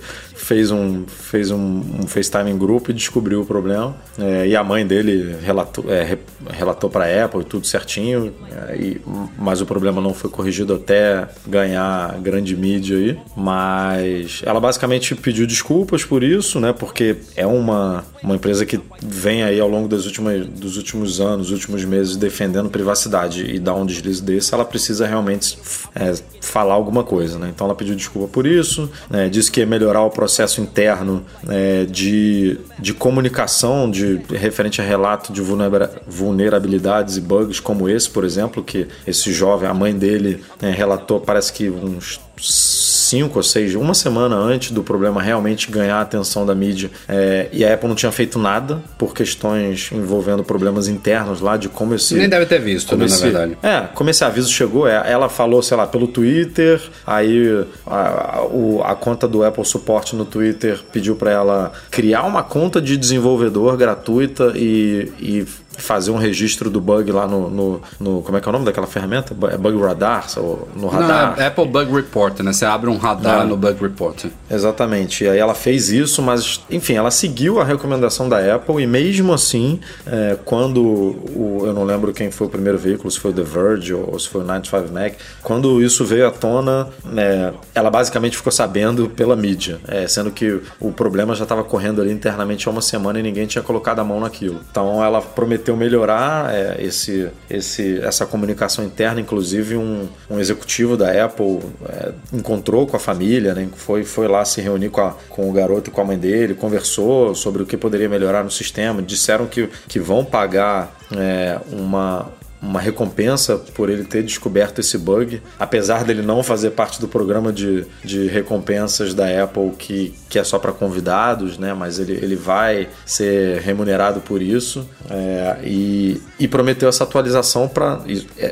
fez um, fez um, um FaceTime em grupo e descobriu o problema. É, e a mãe dele relatou, é, re- relatou para Apple tudo certinho, é, e- mas o problema não foi corrigido até ganhar grande mídia aí. Mas ela basicamente pediu desculpas por isso, né? Porque é uma, uma empresa que vem aí ao longo das últimas, dos últimos anos, últimos meses defendendo privacidade e dar um deslize desse, ela precisa realmente é, falar alguma coisa, né? Então ela pediu desculpa por isso, né? disse que ia melhorar o processo interno é, de, de comunicação de referente a relato de vulnera- vulnerabilidades e bugs como esse, por exemplo, que esse jovem, a mãe dele né, relatou, parece que uns cinco ou seis, uma semana antes do problema realmente ganhar a atenção da mídia. É, e a Apple não tinha feito nada por questões envolvendo problemas internos lá de como esse. Nem deve ter visto, né, na esse- verdade. É, como esse aviso chegou, é, ela falou, sei lá, pelo Twitter, aí a, a- a conta do Apple Support no Twitter pediu para ela criar uma conta de desenvolvedor gratuita e, e fazer um registro do bug lá no, no, no- Como é que é o nome daquela ferramenta? É Bug Radar? ou No radar? Não, é Apple Bug Report, né? Você abre um radar É. no Bug Report. Exatamente. E aí ela fez isso, mas enfim, ela seguiu a recomendação da Apple e mesmo assim, é, quando o, eu não lembro quem foi o primeiro veículo, se foi o The Verge ou se foi o 95 Mac, quando isso veio à tona, é, ela basicamente ficou sabendo pela mídia, é, sendo que o problema já estava correndo ali internamente há uma semana e ninguém tinha colocado a mão naquilo. Então ela prometeu melhorar é, esse, esse, essa comunicação interna, inclusive um, um executivo da Apple é, encontrou com a família, né, foi, foi lá se reunir com, a- com o garoto e com a mãe dele, conversou sobre o que poderia melhorar no sistema, disseram que, que vão pagar é, uma, uma recompensa por ele ter descoberto esse bug, apesar dele não fazer parte do programa de, de recompensas da Apple que, que é só para convidados, né? Mas ele, ele vai ser remunerado por isso é, e, e prometeu essa atualização para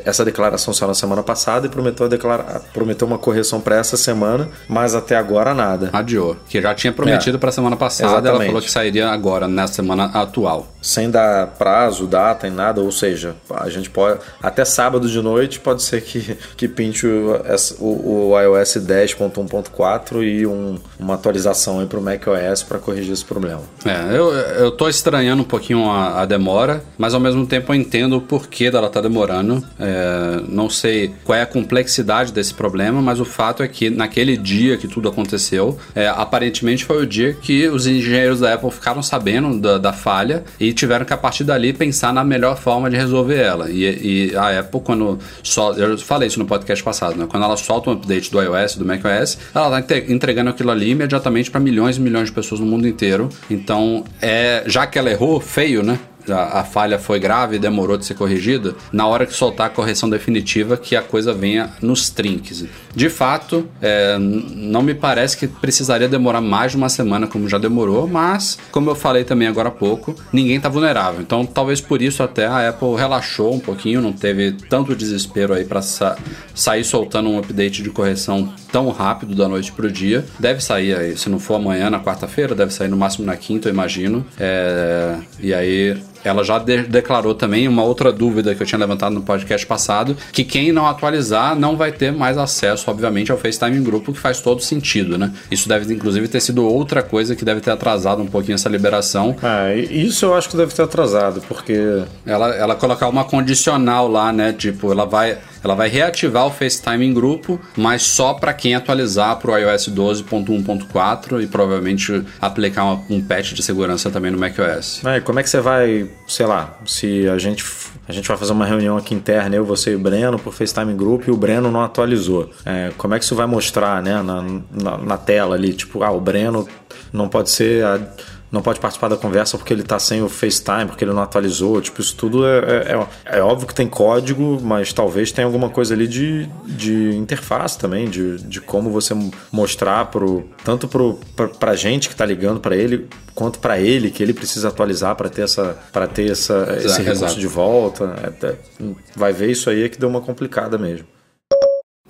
essa declaração saiu na semana passada e prometeu, a declara, prometeu uma correção para essa semana, mas até agora nada. Adiou. Que já tinha prometido É. pra semana passada, ela Exatamente. falou que sairia agora, na semana atual. sem dar prazo, data e nada, ou seja, a gente pode até sábado de noite pode ser que, que pinte o, o, o iOS 10.1.4 e um- uma atualização aí para o macOS para corrigir esse problema. É, eu, eu tô estranhando um pouquinho a, a demora, mas ao mesmo tempo eu entendo o porquê dela tá demorando. É, não sei qual é a complexidade desse problema, mas o fato é que naquele dia que tudo aconteceu, é, aparentemente foi o dia que os engenheiros da Apple ficaram sabendo da, da falha e tiveram que a partir dali pensar na melhor forma de resolver ela. E, e a Apple, quando sol, eu falei isso no podcast passado, né? Quando ela solta um update do iOS, do macOS, ela tá entregando aquilo ali imediatamente para milhões e milhões de pessoas no mundo inteiro. Então, é, já que ela errou feio, né? A, a falha foi grave e demorou de ser corrigida. Na hora que soltar a correção definitiva, que a coisa venha nos trinques. De fato, é, não me parece que precisaria demorar mais de uma semana, como já demorou, mas, como eu falei também agora há pouco, ninguém está vulnerável. Então, talvez por isso até a Apple relaxou um pouquinho, não teve tanto desespero aí para sair soltando um update de correção tão rápido da noite pro dia. Deve sair aí, se não for amanhã, na quarta-feira, deve sair no máximo na quinta, eu imagino. É, e aí ela já de- declarou também uma outra dúvida que eu tinha levantado no podcast passado, que quem não atualizar não vai ter mais acesso, obviamente, ao FaceTime em grupo, que faz todo sentido, né? Isso deve, inclusive, ter sido outra coisa que deve ter atrasado um pouquinho essa liberação. Ah, isso eu acho que deve ter atrasado, porque Ela, ela colocar uma condicional lá, né? Tipo, ela vai, ela vai reativar o FaceTime em grupo, mas só para quem atualizar para o iOS 12.1.4 e provavelmente aplicar uma- um patch de segurança também no macOS. né, como é que você vai, sei lá, se a gente a gente vai fazer uma reunião aqui interna, eu, você e o Breno, por FaceTime Group, e o Breno não atualizou. É, como é que isso vai mostrar, né, na, na, na tela ali? Tipo, ah, o Breno não pode ser. a- não pode participar da conversa porque ele tá sem o FaceTime, porque ele não atualizou. Tipo, isso tudo é, é, é- é óbvio que tem código, mas talvez tenha alguma coisa ali de, de interface também, de, de como você mostrar pro, tanto pro, pra, pra gente que tá ligando para ele, quanto para ele que ele precisa atualizar para ter essa para ter essa, esse Exato. recurso de volta. É, é, vai ver isso aí é que deu uma complicada mesmo.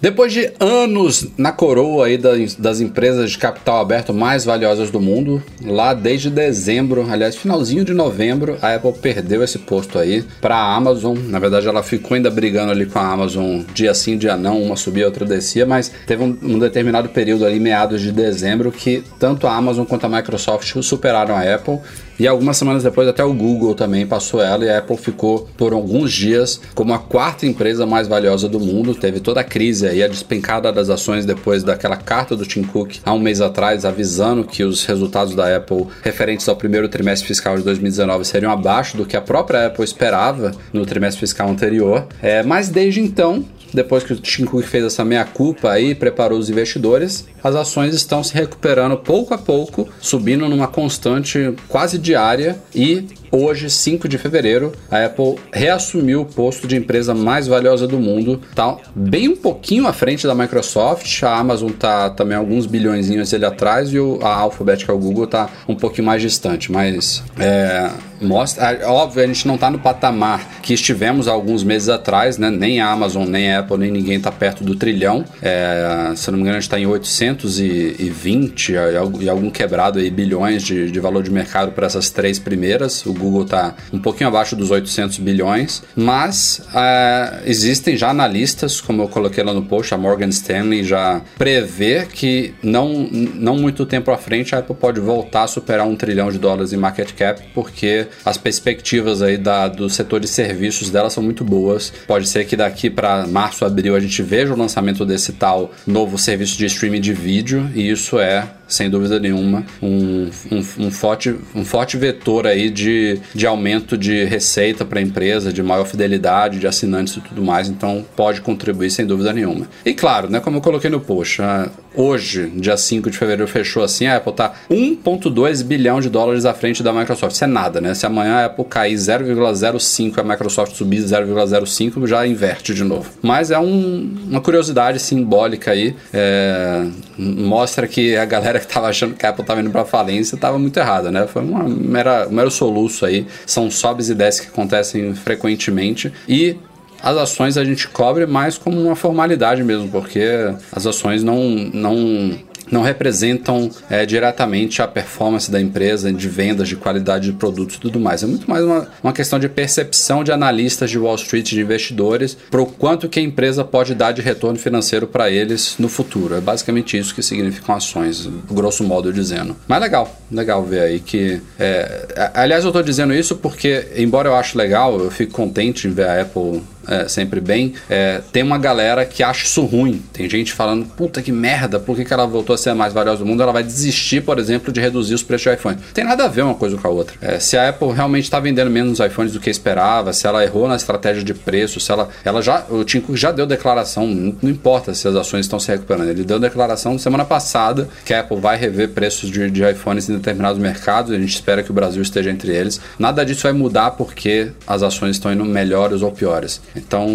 Depois de anos na coroa aí das, das empresas de capital aberto mais valiosas do mundo, lá desde dezembro, aliás, finalzinho de novembro, a Apple perdeu esse posto aí para a Amazon. Na verdade, ela ficou ainda brigando ali com a Amazon dia sim, dia não, uma subia, outra descia, mas teve um, um determinado período ali, meados de dezembro, que tanto a Amazon quanto a Microsoft superaram a Apple. E algumas semanas depois, até o Google também passou ela e a Apple ficou por alguns dias como a quarta empresa mais valiosa do mundo. Teve toda a crise aí, a despencada das ações depois daquela carta do Tim Cook há um mês atrás, avisando que os resultados da Apple referentes ao primeiro trimestre fiscal de 2019 seriam abaixo do que a própria Apple esperava no trimestre fiscal anterior. É, mas desde então, depois que o Tim Cook fez essa meia-culpa aí, preparou os investidores, as ações estão se recuperando pouco a pouco, subindo numa constante quase diária e Hoje, 5 de fevereiro, a Apple reassumiu o posto de empresa mais valiosa do mundo. Tá bem um pouquinho à frente da Microsoft. A Amazon tá também alguns bilhões ali atrás e a Alphabet, que é o Google, tá um pouquinho mais distante. Mas é, mostra. é, Óbvio, a gente não tá no patamar que estivemos há alguns meses atrás, né? Nem a Amazon, nem a Apple, nem ninguém tá perto do trilhão. É, se não me engano, a gente tá em 820 e algo- e algum quebrado aí bilhões de, de valor de mercado para essas três primeiras. O Google tá um pouquinho abaixo dos 800 bilhões, mas é, existem já analistas, como eu coloquei lá no post, a Morgan Stanley já prevê que não, não muito tempo à frente a Apple pode voltar a superar um trilhão de dólares em market cap, porque as perspectivas aí da, do setor de serviços dela são muito boas. Pode ser que daqui para março, abril a gente veja o lançamento desse tal novo serviço de streaming de vídeo, e isso é sem dúvida nenhuma, um, um, um forte, um forte vetor aí de, de aumento de receita para a empresa, de maior fidelidade, de assinantes e tudo mais, então pode contribuir sem dúvida nenhuma. E claro, né, como eu coloquei no post, ah, hoje, dia 5 de fevereiro, fechou assim, a Apple tá 1,2 bilhão de dólares à frente da Microsoft. Isso é nada, né? Se amanhã a Apple cair 0,05 e a Microsoft subir 0,05, já inverte de novo. Mas é um- uma curiosidade simbólica aí, é, mostra que a galera que tava achando que a Apple tava indo pra falência tava muito errada, né? Foi uma mera, um mero soluço aí. São sobes e desces que acontecem frequentemente. E as ações a gente cobre mais como uma formalidade mesmo, porque as ações não. não não representam é, diretamente a performance da empresa de vendas, de qualidade de produtos e tudo mais. É muito mais uma, uma questão de percepção de analistas de Wall Street, de investidores, para o quanto que a empresa pode dar de retorno financeiro para eles no futuro. É basicamente isso que significam ações, grosso modo dizendo. Mas legal, legal ver aí que. é, aliás, eu estou dizendo isso porque, embora eu ache legal, eu fico contente em ver a Apple é, sempre bem, é, tem uma galera que acha isso ruim. Tem gente falando, puta que merda, por que, que ela voltou a ser a mais valiosa do mundo? Ela vai desistir, por exemplo, de reduzir os preços de iPhone. Tem nada a ver uma coisa com a outra. É, se a Apple realmente está vendendo menos iPhones do que esperava, se ela errou na estratégia de preço, se ela, ela já, o Tim Cook já deu declaração, não, não importa se as ações estão se recuperando, ele deu declaração semana passada que a Apple vai rever preços de, de iPhones em determinados mercados, a gente espera que o Brasil esteja entre eles. Nada disso vai mudar porque as ações estão indo melhores ou piores. Então,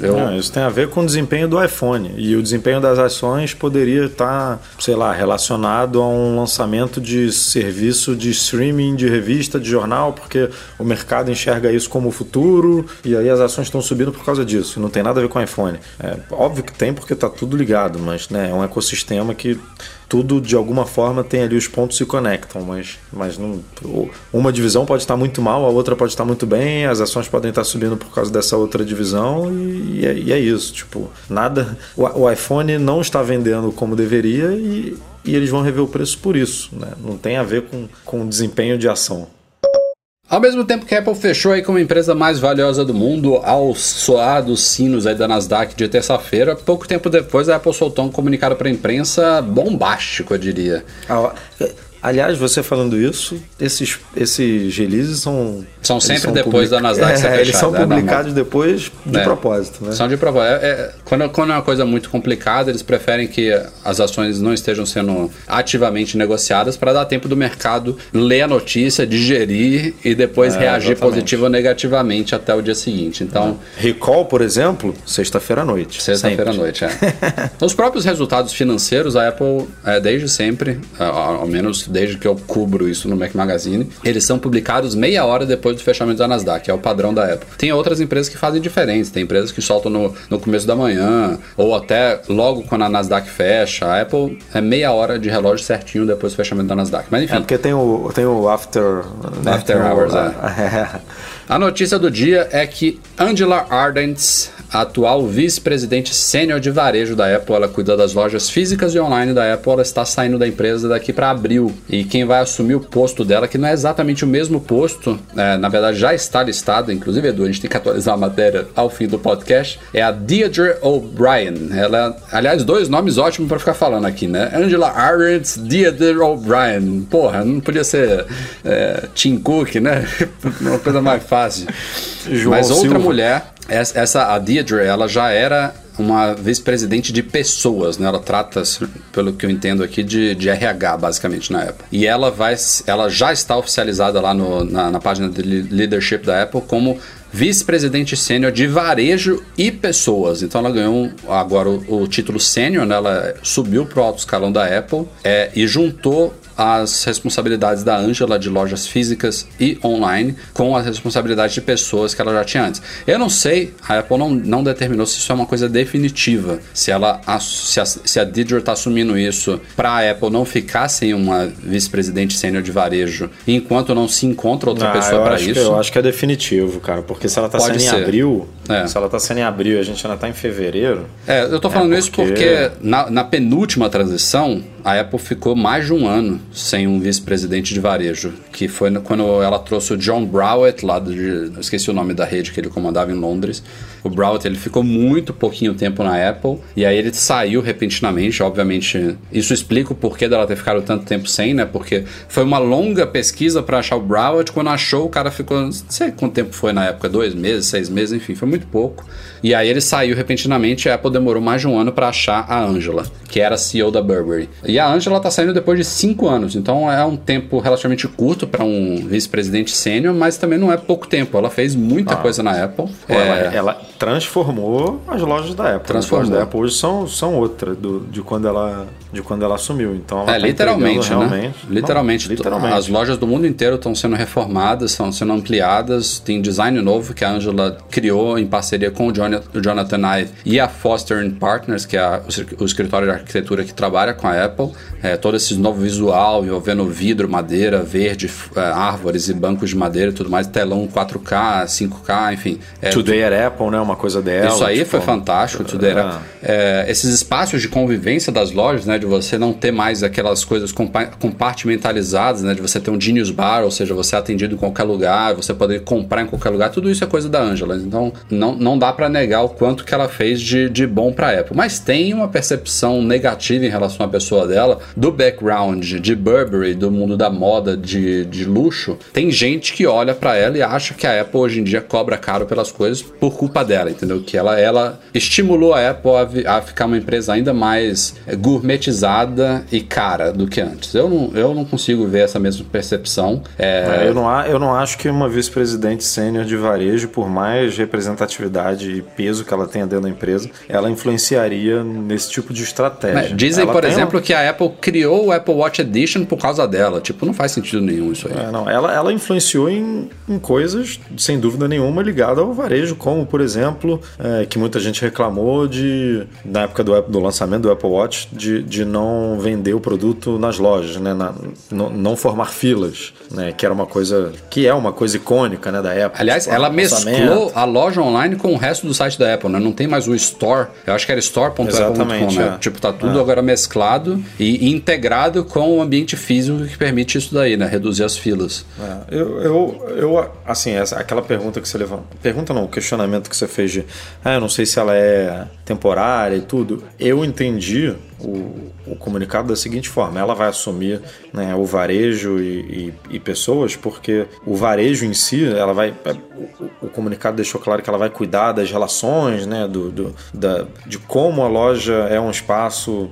eu. Não, isso tem a ver com o desempenho do iPhone. E o desempenho das ações poderia estar, sei lá, relacionado a um lançamento de serviço de streaming, de revista, de jornal, porque o mercado enxerga isso como o futuro e aí as ações estão subindo por causa disso. Não tem nada a ver com o iPhone. É, óbvio que tem porque está tudo ligado, mas né, é um ecossistema que tudo de alguma forma tem ali os pontos se conectam, mas, mas não, uma divisão pode estar muito mal, a outra pode estar muito bem, as ações podem estar subindo por causa dessa outra divisão e, e é, e é isso, tipo, nada, o, o iPhone não está vendendo como deveria e, e eles vão rever o preço por isso, né? Não tem a ver com, com desempenho de ação. Ao mesmo tempo que a Apple fechou aí como a empresa mais valiosa do mundo, ao soar dos sinos aí da Nasdaq de terça-feira, pouco tempo depois a Apple soltou um comunicado para a imprensa bombástico, eu diria. Ah, Aliás, você falando isso, esses, esses releases são. São sempre são depois da Nasdaq ser É, eles são fechada, é publicados depois de É. propósito, né? São de propósito. É, é, quando, quando é uma coisa muito complicada, eles preferem que as ações não estejam sendo ativamente negociadas para dar tempo do mercado ler a notícia, digerir e depois É, reagir exatamente. positivo ou negativamente até o dia seguinte. Então, Recall, por exemplo, sexta-feira à noite. Sexta-feira à noite, é. Os próprios resultados financeiros, a Apple, é, desde sempre, é, ao ao desde que eu cubro isso no Mac Magazine, eles são publicados meia hora depois do fechamento da Nasdaq, é o padrão da Apple. Tem outras empresas que fazem diferentes, tem empresas que soltam no, no começo da manhã, ou até logo quando a Nasdaq fecha. A Apple é meia hora de relógio certinho depois do fechamento da Nasdaq. Mas enfim. É porque tem o, tem o After. né? After hours, é. A notícia do dia é que Angela Ardent, a atual vice-presidente sênior de varejo da Apple, ela cuida das lojas físicas e online da Apple, ela está saindo da empresa daqui para abril. E quem vai assumir o posto dela, que não é exatamente o mesmo posto, é, na verdade já está listado, inclusive Edu, a gente tem que atualizar a matéria ao fim do podcast, é a Deirdre O'Brien. Ela, aliás, dois nomes ótimos para ficar falando aqui, né? Angela Ardent, Deirdre O'Brien. Porra, não podia ser é, Tim Cook, né? Uma coisa mais fácil. João Mas outra Silva. mulher, essa a Deirdre, ela já era uma vice-presidente de pessoas, né? Ela trata, pelo que eu entendo aqui, de, de RH, basicamente, na Apple. E ela vai, ela já está oficializada lá no- na, na página de le- leadership da Apple como vice-presidente sênior de varejo e pessoas. Então ela ganhou agora o, o título sênior, né? Ela subiu para o alto escalão da Apple é, e juntou as responsabilidades da Angela de lojas físicas e online com as responsabilidades de pessoas que ela já tinha antes. Eu não sei, a Apple não, não determinou se isso é uma coisa definitiva, se ela se a, se a Didier está assumindo isso para a Apple não ficar sem uma vice-presidente sênior de varejo enquanto não se encontra outra Ah, pessoa para acho que- isso. eu acho que é definitivo, cara. Porque se ela tá Pode sendo ser. em abril, É. se ela tá sendo em abril e a gente ainda tá em fevereiro. É, eu tô falando isso porque- porque na, na penúltima transição, a Apple ficou mais de um ano sem um vice-presidente de varejo, que foi quando ela trouxe o John Browett, lá de, esqueci o nome da rede que ele comandava em Londres. O Browett, ele ficou muito pouquinho tempo na Apple, e aí ele saiu repentinamente, obviamente, isso explica o porquê dela ter ficado tanto tempo sem, né, porque foi uma longa pesquisa para achar o Browett, quando achou, o cara ficou, não sei quanto tempo foi na época, dois meses, seis meses, enfim, foi muito pouco. E aí ele saiu repentinamente e a Apple demorou mais de um ano para achar a Angela, que era a CEO da Burberry. E a Angela tá saindo depois de cinco anos, então é um tempo relativamente curto para um vice-presidente sênior, mas também não é pouco tempo. Ela fez muita coisa na Apple. Pô, É, ela, ela transformou as lojas da Apple. Transformou. As lojas da Apple hoje são, são outra do, de, quando ela, de quando ela assumiu. Então ela É, tá literalmente, né? realmente. Literalmente, Não, literalmente. As lojas do mundo inteiro estão sendo reformadas, estão sendo ampliadas. Tem design novo que a Angela criou em parceria com o Jon- o Jonathan Ive e a Foster Partners, que é a- o escri- o escritório de arquitetura que trabalha com a Apple. É, todo esse novo visual envolvendo vidro, madeira, verde, é, árvores e bancos de madeira e tudo mais, telão 4K, 5K, enfim. É, Today at Apple, né? Uma coisa dela. isso aí tipo, foi fantástico. Tudo era, é, esses espaços de convivência das lojas, né? De você não ter mais aquelas coisas compa- compartimentalizadas, né? De você ter um Genius Bar, ou seja, você é atendido em qualquer lugar, você poder comprar em qualquer lugar. Tudo isso é coisa da Angela. Então, não, não dá para negar o quanto que ela fez de, de bom para Apple. Mas tem uma percepção negativa em relação à pessoa dela, do background de Burberry, do mundo da moda, de, de luxo. Tem gente que olha para ela e acha que a Apple hoje em dia cobra caro pelas coisas por culpa dela, entendeu? Que ela, ela estimulou a Apple a, a ficar uma empresa ainda mais eh, gourmetizada e cara do que antes. Eu não, eu não consigo ver essa mesma percepção. É, É, eu, não, eu não acho que uma vice-presidente sênior de varejo, por mais representatividade e peso que ela tenha dentro da empresa, ela influenciaria nesse tipo de estratégia. Dizem, Ela por exemplo, uma- que a Apple criou o Apple Watch Edition por causa dela. Tipo, não faz sentido nenhum isso aí. É, não, ela, ela influenciou em, em coisas, sem dúvida nenhuma, ligadas ao varejo, como, por exemplo, é, que muita gente reclamou de, na época do, do lançamento do Apple Watch, de, de não vender o produto nas lojas, né, na- não, não formar filas, né, que era uma coisa, que é uma coisa icônica, né, da Apple. Aliás, Tipo, ela mesclou a loja online com o resto do site da Apple, né? Não tem mais o store. Eu acho que era store.apple.com, né? é. Tipo, tá tudo agora mesclado e, integrado com o ambiente físico que permite isso daí, né? Reduzir as filas. É, eu, eu, eu, assim, essa, aquela pergunta que você levanta. Pergunta não, o questionamento que você fez de. Ah, eu não sei se ela é temporária e tudo. Eu entendi o, o comunicado da seguinte forma: ela vai assumir né, o varejo e, e- e pessoas, porque o varejo em si, ela vai. é, O, o comunicado deixou claro que ela vai cuidar das relações, né, do, do- da, de como a loja é um espaço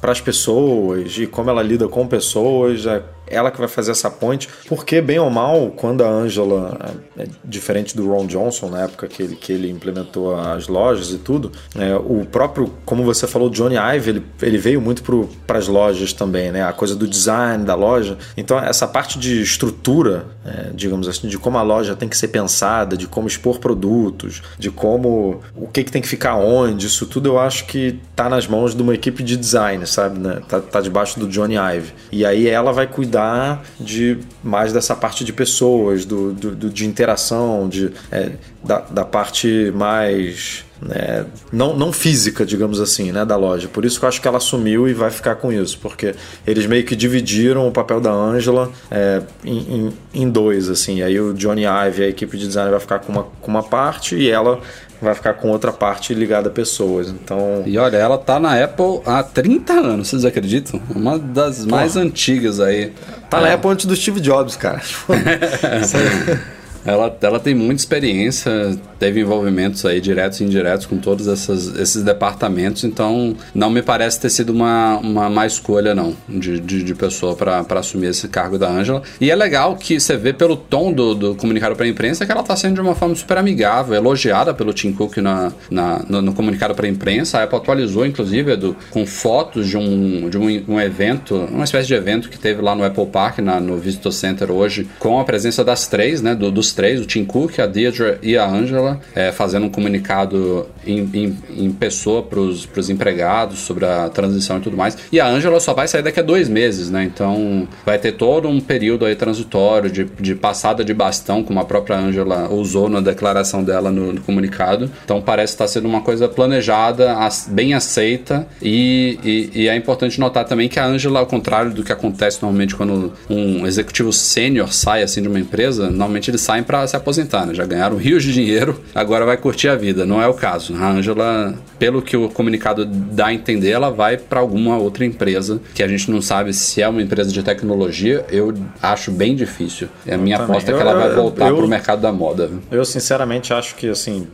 para as pessoas, de como ela lida com pessoas. É, ela que vai fazer essa ponte, porque bem ou mal, quando a Angela, é, é diferente do Ron Johnson na época que ele, que ele implementou as lojas e tudo, é, o próprio, como você falou, Johnny Ive, ele, ele veio muito para as lojas também, né? A coisa do design da loja. Então essa parte de estrutura, é, digamos assim, de como a loja tem que ser pensada, de como expor produtos, de como o que, que tem que ficar onde, isso tudo eu acho que tá nas mãos de uma equipe de design, sabe? Né? Tá, tá debaixo do Johnny Ive. E aí ela vai cuidar de mais dessa parte de pessoas, do, do- do- de interação, de, é, da, da parte mais. Né, não, não física, digamos assim, né, da loja. Por isso que eu acho que ela assumiu e vai ficar com isso, porque eles meio que dividiram o papel da Angela é, em, em- em dois, assim. Aí o Johnny Ive e a equipe de design vai ficar com uma, com uma parte e ela vai ficar com outra parte ligada a pessoas. Então, E olha, ela tá na Apple há 30 anos, vocês acreditam? Uma das mais antigas aí. tá É. na Apple antes do Steve Jobs, cara. Ela, ela tem muita experiência, teve envolvimentos aí diretos e indiretos com todos essas, esses departamentos, então não me parece ter sido uma, uma má escolha, não, de, de, de pessoa para assumir esse cargo da Angela. E é legal que você vê pelo tom do, do comunicado para a imprensa que ela está sendo de uma forma super amigável, elogiada pelo Tim Cook na, na no, no comunicado para a imprensa. A Apple atualizou, inclusive, Edu, com fotos de um, de um, um evento, uma espécie de evento que teve lá no Apple Park, na, no Visitor Center hoje, com a presença das três, né, do, dos três, o Tim Cook, a Deirdre e a Angela, é, fazendo um comunicado em, em, em pessoa para os empregados sobre a transição e tudo mais. E a Angela só vai sair daqui a dois meses, né? Então vai ter todo um período aí transitório de, de passada de bastão, como a própria Angela usou na declaração dela no, no comunicado. Então parece estar sendo uma coisa planejada, bem aceita e, e, e é importante notar também que a Angela, ao contrário do que acontece normalmente quando um executivo sênior sai assim de uma empresa, normalmente eles saem para se aposentar, né? Já ganharam rios de dinheiro, agora vai curtir a vida. Não é o caso. A Angela, pelo que o comunicado dá a entender, ela vai para alguma outra empresa que a gente não sabe se é uma empresa de tecnologia. Eu acho bem difícil. A minha também. aposta é que Eu- ela vai voltar eu- pro mercado da moda. Eu sinceramente acho que assim,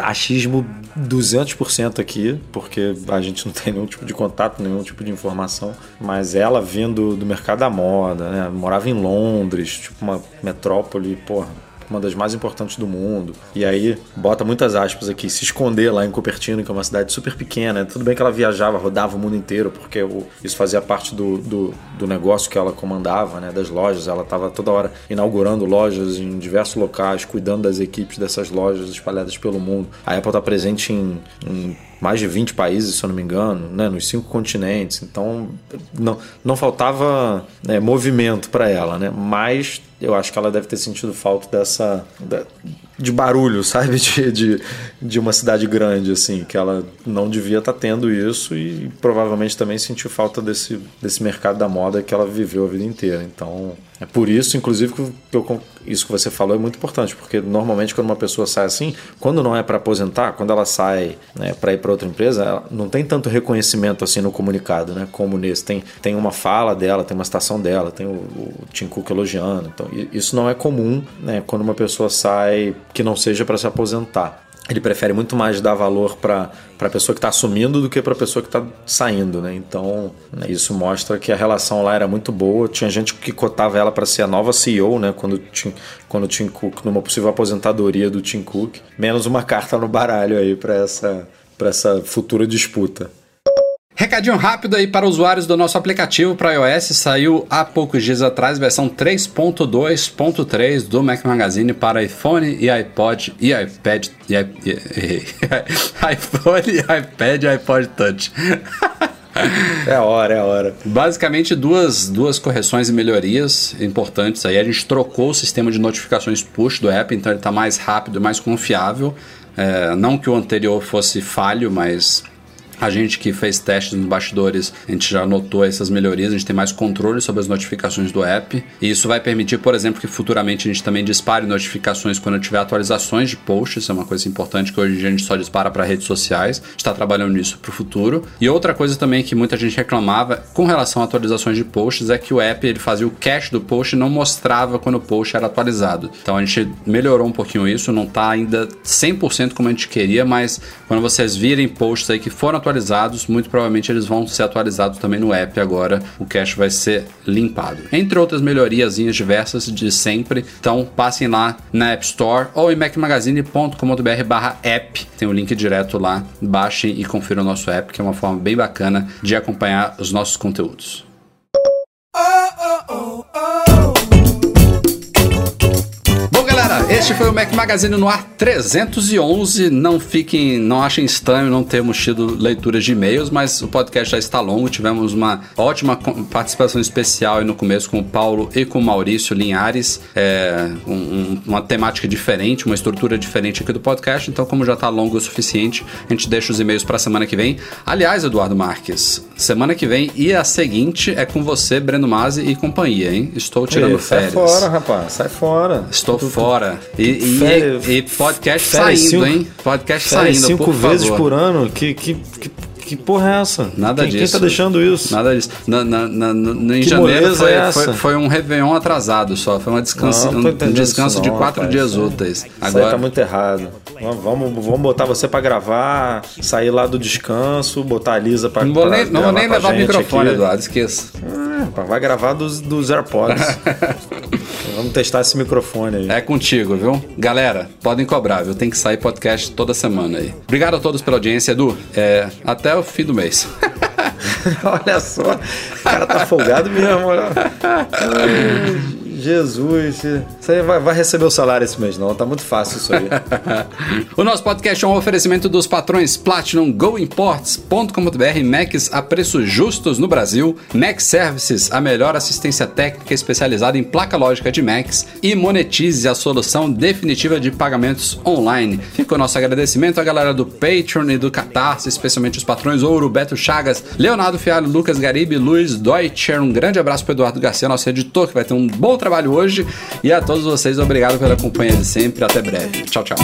achismo 200% aqui, porque a gente não tem nenhum tipo de contato, nenhum tipo de informação, mas ela vindo do mercado da moda, né? Morava em Londres, tipo uma metrópole, porra, uma das mais importantes do mundo. E aí, bota muitas aspas aqui, se esconder lá em Cupertino, que é uma cidade super pequena. Tudo bem que ela viajava, rodava o mundo inteiro, porque isso fazia parte do, do, do negócio que ela comandava, né? Das lojas. Ela estava toda hora inaugurando lojas em diversos locais, cuidando das equipes dessas lojas espalhadas pelo mundo. A Apple está presente em, em mais de 20 países, se eu não me engano, né, nos cinco continentes. Então, não, não faltava né, movimento para ela, né? Mas eu acho que ela deve ter sentido falta dessa de barulho, sabe, de, de, de uma cidade grande, assim, que ela não devia estar tendo isso e provavelmente também sentiu falta desse, desse mercado da moda que ela viveu a vida inteira. Então, é por isso, inclusive, que eu, isso que você falou é muito importante, porque normalmente quando uma pessoa sai assim, quando não é para aposentar, quando ela sai né, para ir para outra empresa, não tem tanto reconhecimento assim no comunicado, né, como nesse. Tem, tem uma fala dela, tem uma citação dela, tem o, o Tim Cook elogiando. Então, isso não é comum né, quando uma pessoa sai que não seja para se aposentar. Ele prefere muito mais dar valor para a pessoa que está assumindo do que para a pessoa que está saindo, né? Então, né, isso mostra que a relação lá era muito boa. Tinha gente que cotava ela para ser a nova CEO, né? Quando Tim, quando Tim Cook, numa possível aposentadoria do Tim Cook. Menos uma carta no baralho aí para essa, pra essa futura disputa. Recadinho rápido aí para usuários do nosso aplicativo para iOS. Saiu há poucos dias atrás, versão 3.2.3 do Mac Magazine para iPhone e iPod e iPad. E, i- e- iPhone, iPad e iPod Touch. É hora, é hora. Basicamente, duas, duas correções e melhorias importantes aí. A gente trocou o sistema de notificações push do app, então ele está mais rápido e mais confiável. É, não que o anterior fosse falho, mas a gente que fez testes nos bastidores, a gente já notou essas melhorias, a gente tem mais controle sobre as notificações do app. E isso vai permitir, por exemplo, que futuramente a gente também dispare notificações quando tiver atualizações de posts. É uma coisa importante que hoje a gente só dispara para redes sociais. Está trabalhando nisso para o futuro. E outra coisa também que muita gente reclamava com relação a atualizações de posts é que o app ele fazia o cache do post e não mostrava quando o post era atualizado. Então a gente melhorou um pouquinho isso, não está ainda 100% como a gente queria, mas quando vocês virem posts aí que foram atualizados, muito provavelmente eles vão ser atualizados também no app agora. O cache vai ser limpado. Entre outras melhoriazinhas diversas de sempre. Então passem lá na App Store ou em macmagazine.com.br barra app. Tem o link direto lá. Baixem e confiram o nosso app, que é uma forma bem bacana de acompanhar os nossos conteúdos. Este foi o Mac Magazine no ar 311. Não fiquem, não achem estranho não termos tido leituras de e-mails, mas o podcast já está longo. Tivemos uma ótima participação especial aí no começo com o Paulo e com o Maurício Linhares. É, um- um- uma temática diferente, uma estrutura diferente aqui do podcast. Então, como já está longo o suficiente, a gente deixa os e-mails para a semana que vem. Aliás, Eduardo Marques, semana que vem e a seguinte é com você, Breno Masi e companhia, hein? Estou tirando Ei, sai férias. fora, rapaz, sai fora. Estou fora. E, e- Férias- e podcast saindo, cinco- hein? Podcast saindo, cinco por vezes favor. por ano, que, que, que, Que porra é essa? Nada quem, disso. Quem tá deixando isso? Nada disso. Na, na, na, na- em janeiro foi, é foi, foi um Réveillon atrasado só. Foi uma descanso, Não, não um descanso isso de não, quatro rapaz. dias úteis. Isso aí Agora, tá muito errado. Vamos, vamos, botar você pra gravar, sair lá do descanso, botar a Lisa pra não vou nem, não vou nem levar o microfone, aqui. Eduardo, esqueça. É, vai gravar dos, dos AirPods. vamos testar esse microfone aí. É contigo, viu? Galera, podem cobrar, viu? Tem que sair podcast toda semana aí. Obrigado a todos pela audiência, Edu. É, até o fim do mês. Olha só, o cara tá folgado mesmo. Jesus, você vai, vai receber o salário esse mês, não. Tá muito fácil isso aí. o nosso podcast é um oferecimento dos patrões Platinum GoImports.com.br Macs a preços justos no Brasil, Mac Services, a melhor assistência técnica especializada em placa lógica de Macs e monetize a solução definitiva de pagamentos online. Fica o nosso agradecimento à galera do Patreon e do Catarse, especialmente os patrões Ouro, Beto Chagas, Leonardo Fialho, Lucas Garibe, Luiz Deutscher. Um grande abraço para Eduardo Garcia, nosso editor, que vai ter um bom trabalho hoje. E a todos vocês, obrigado pela companhia de sempre. Até breve. Tchau, tchau.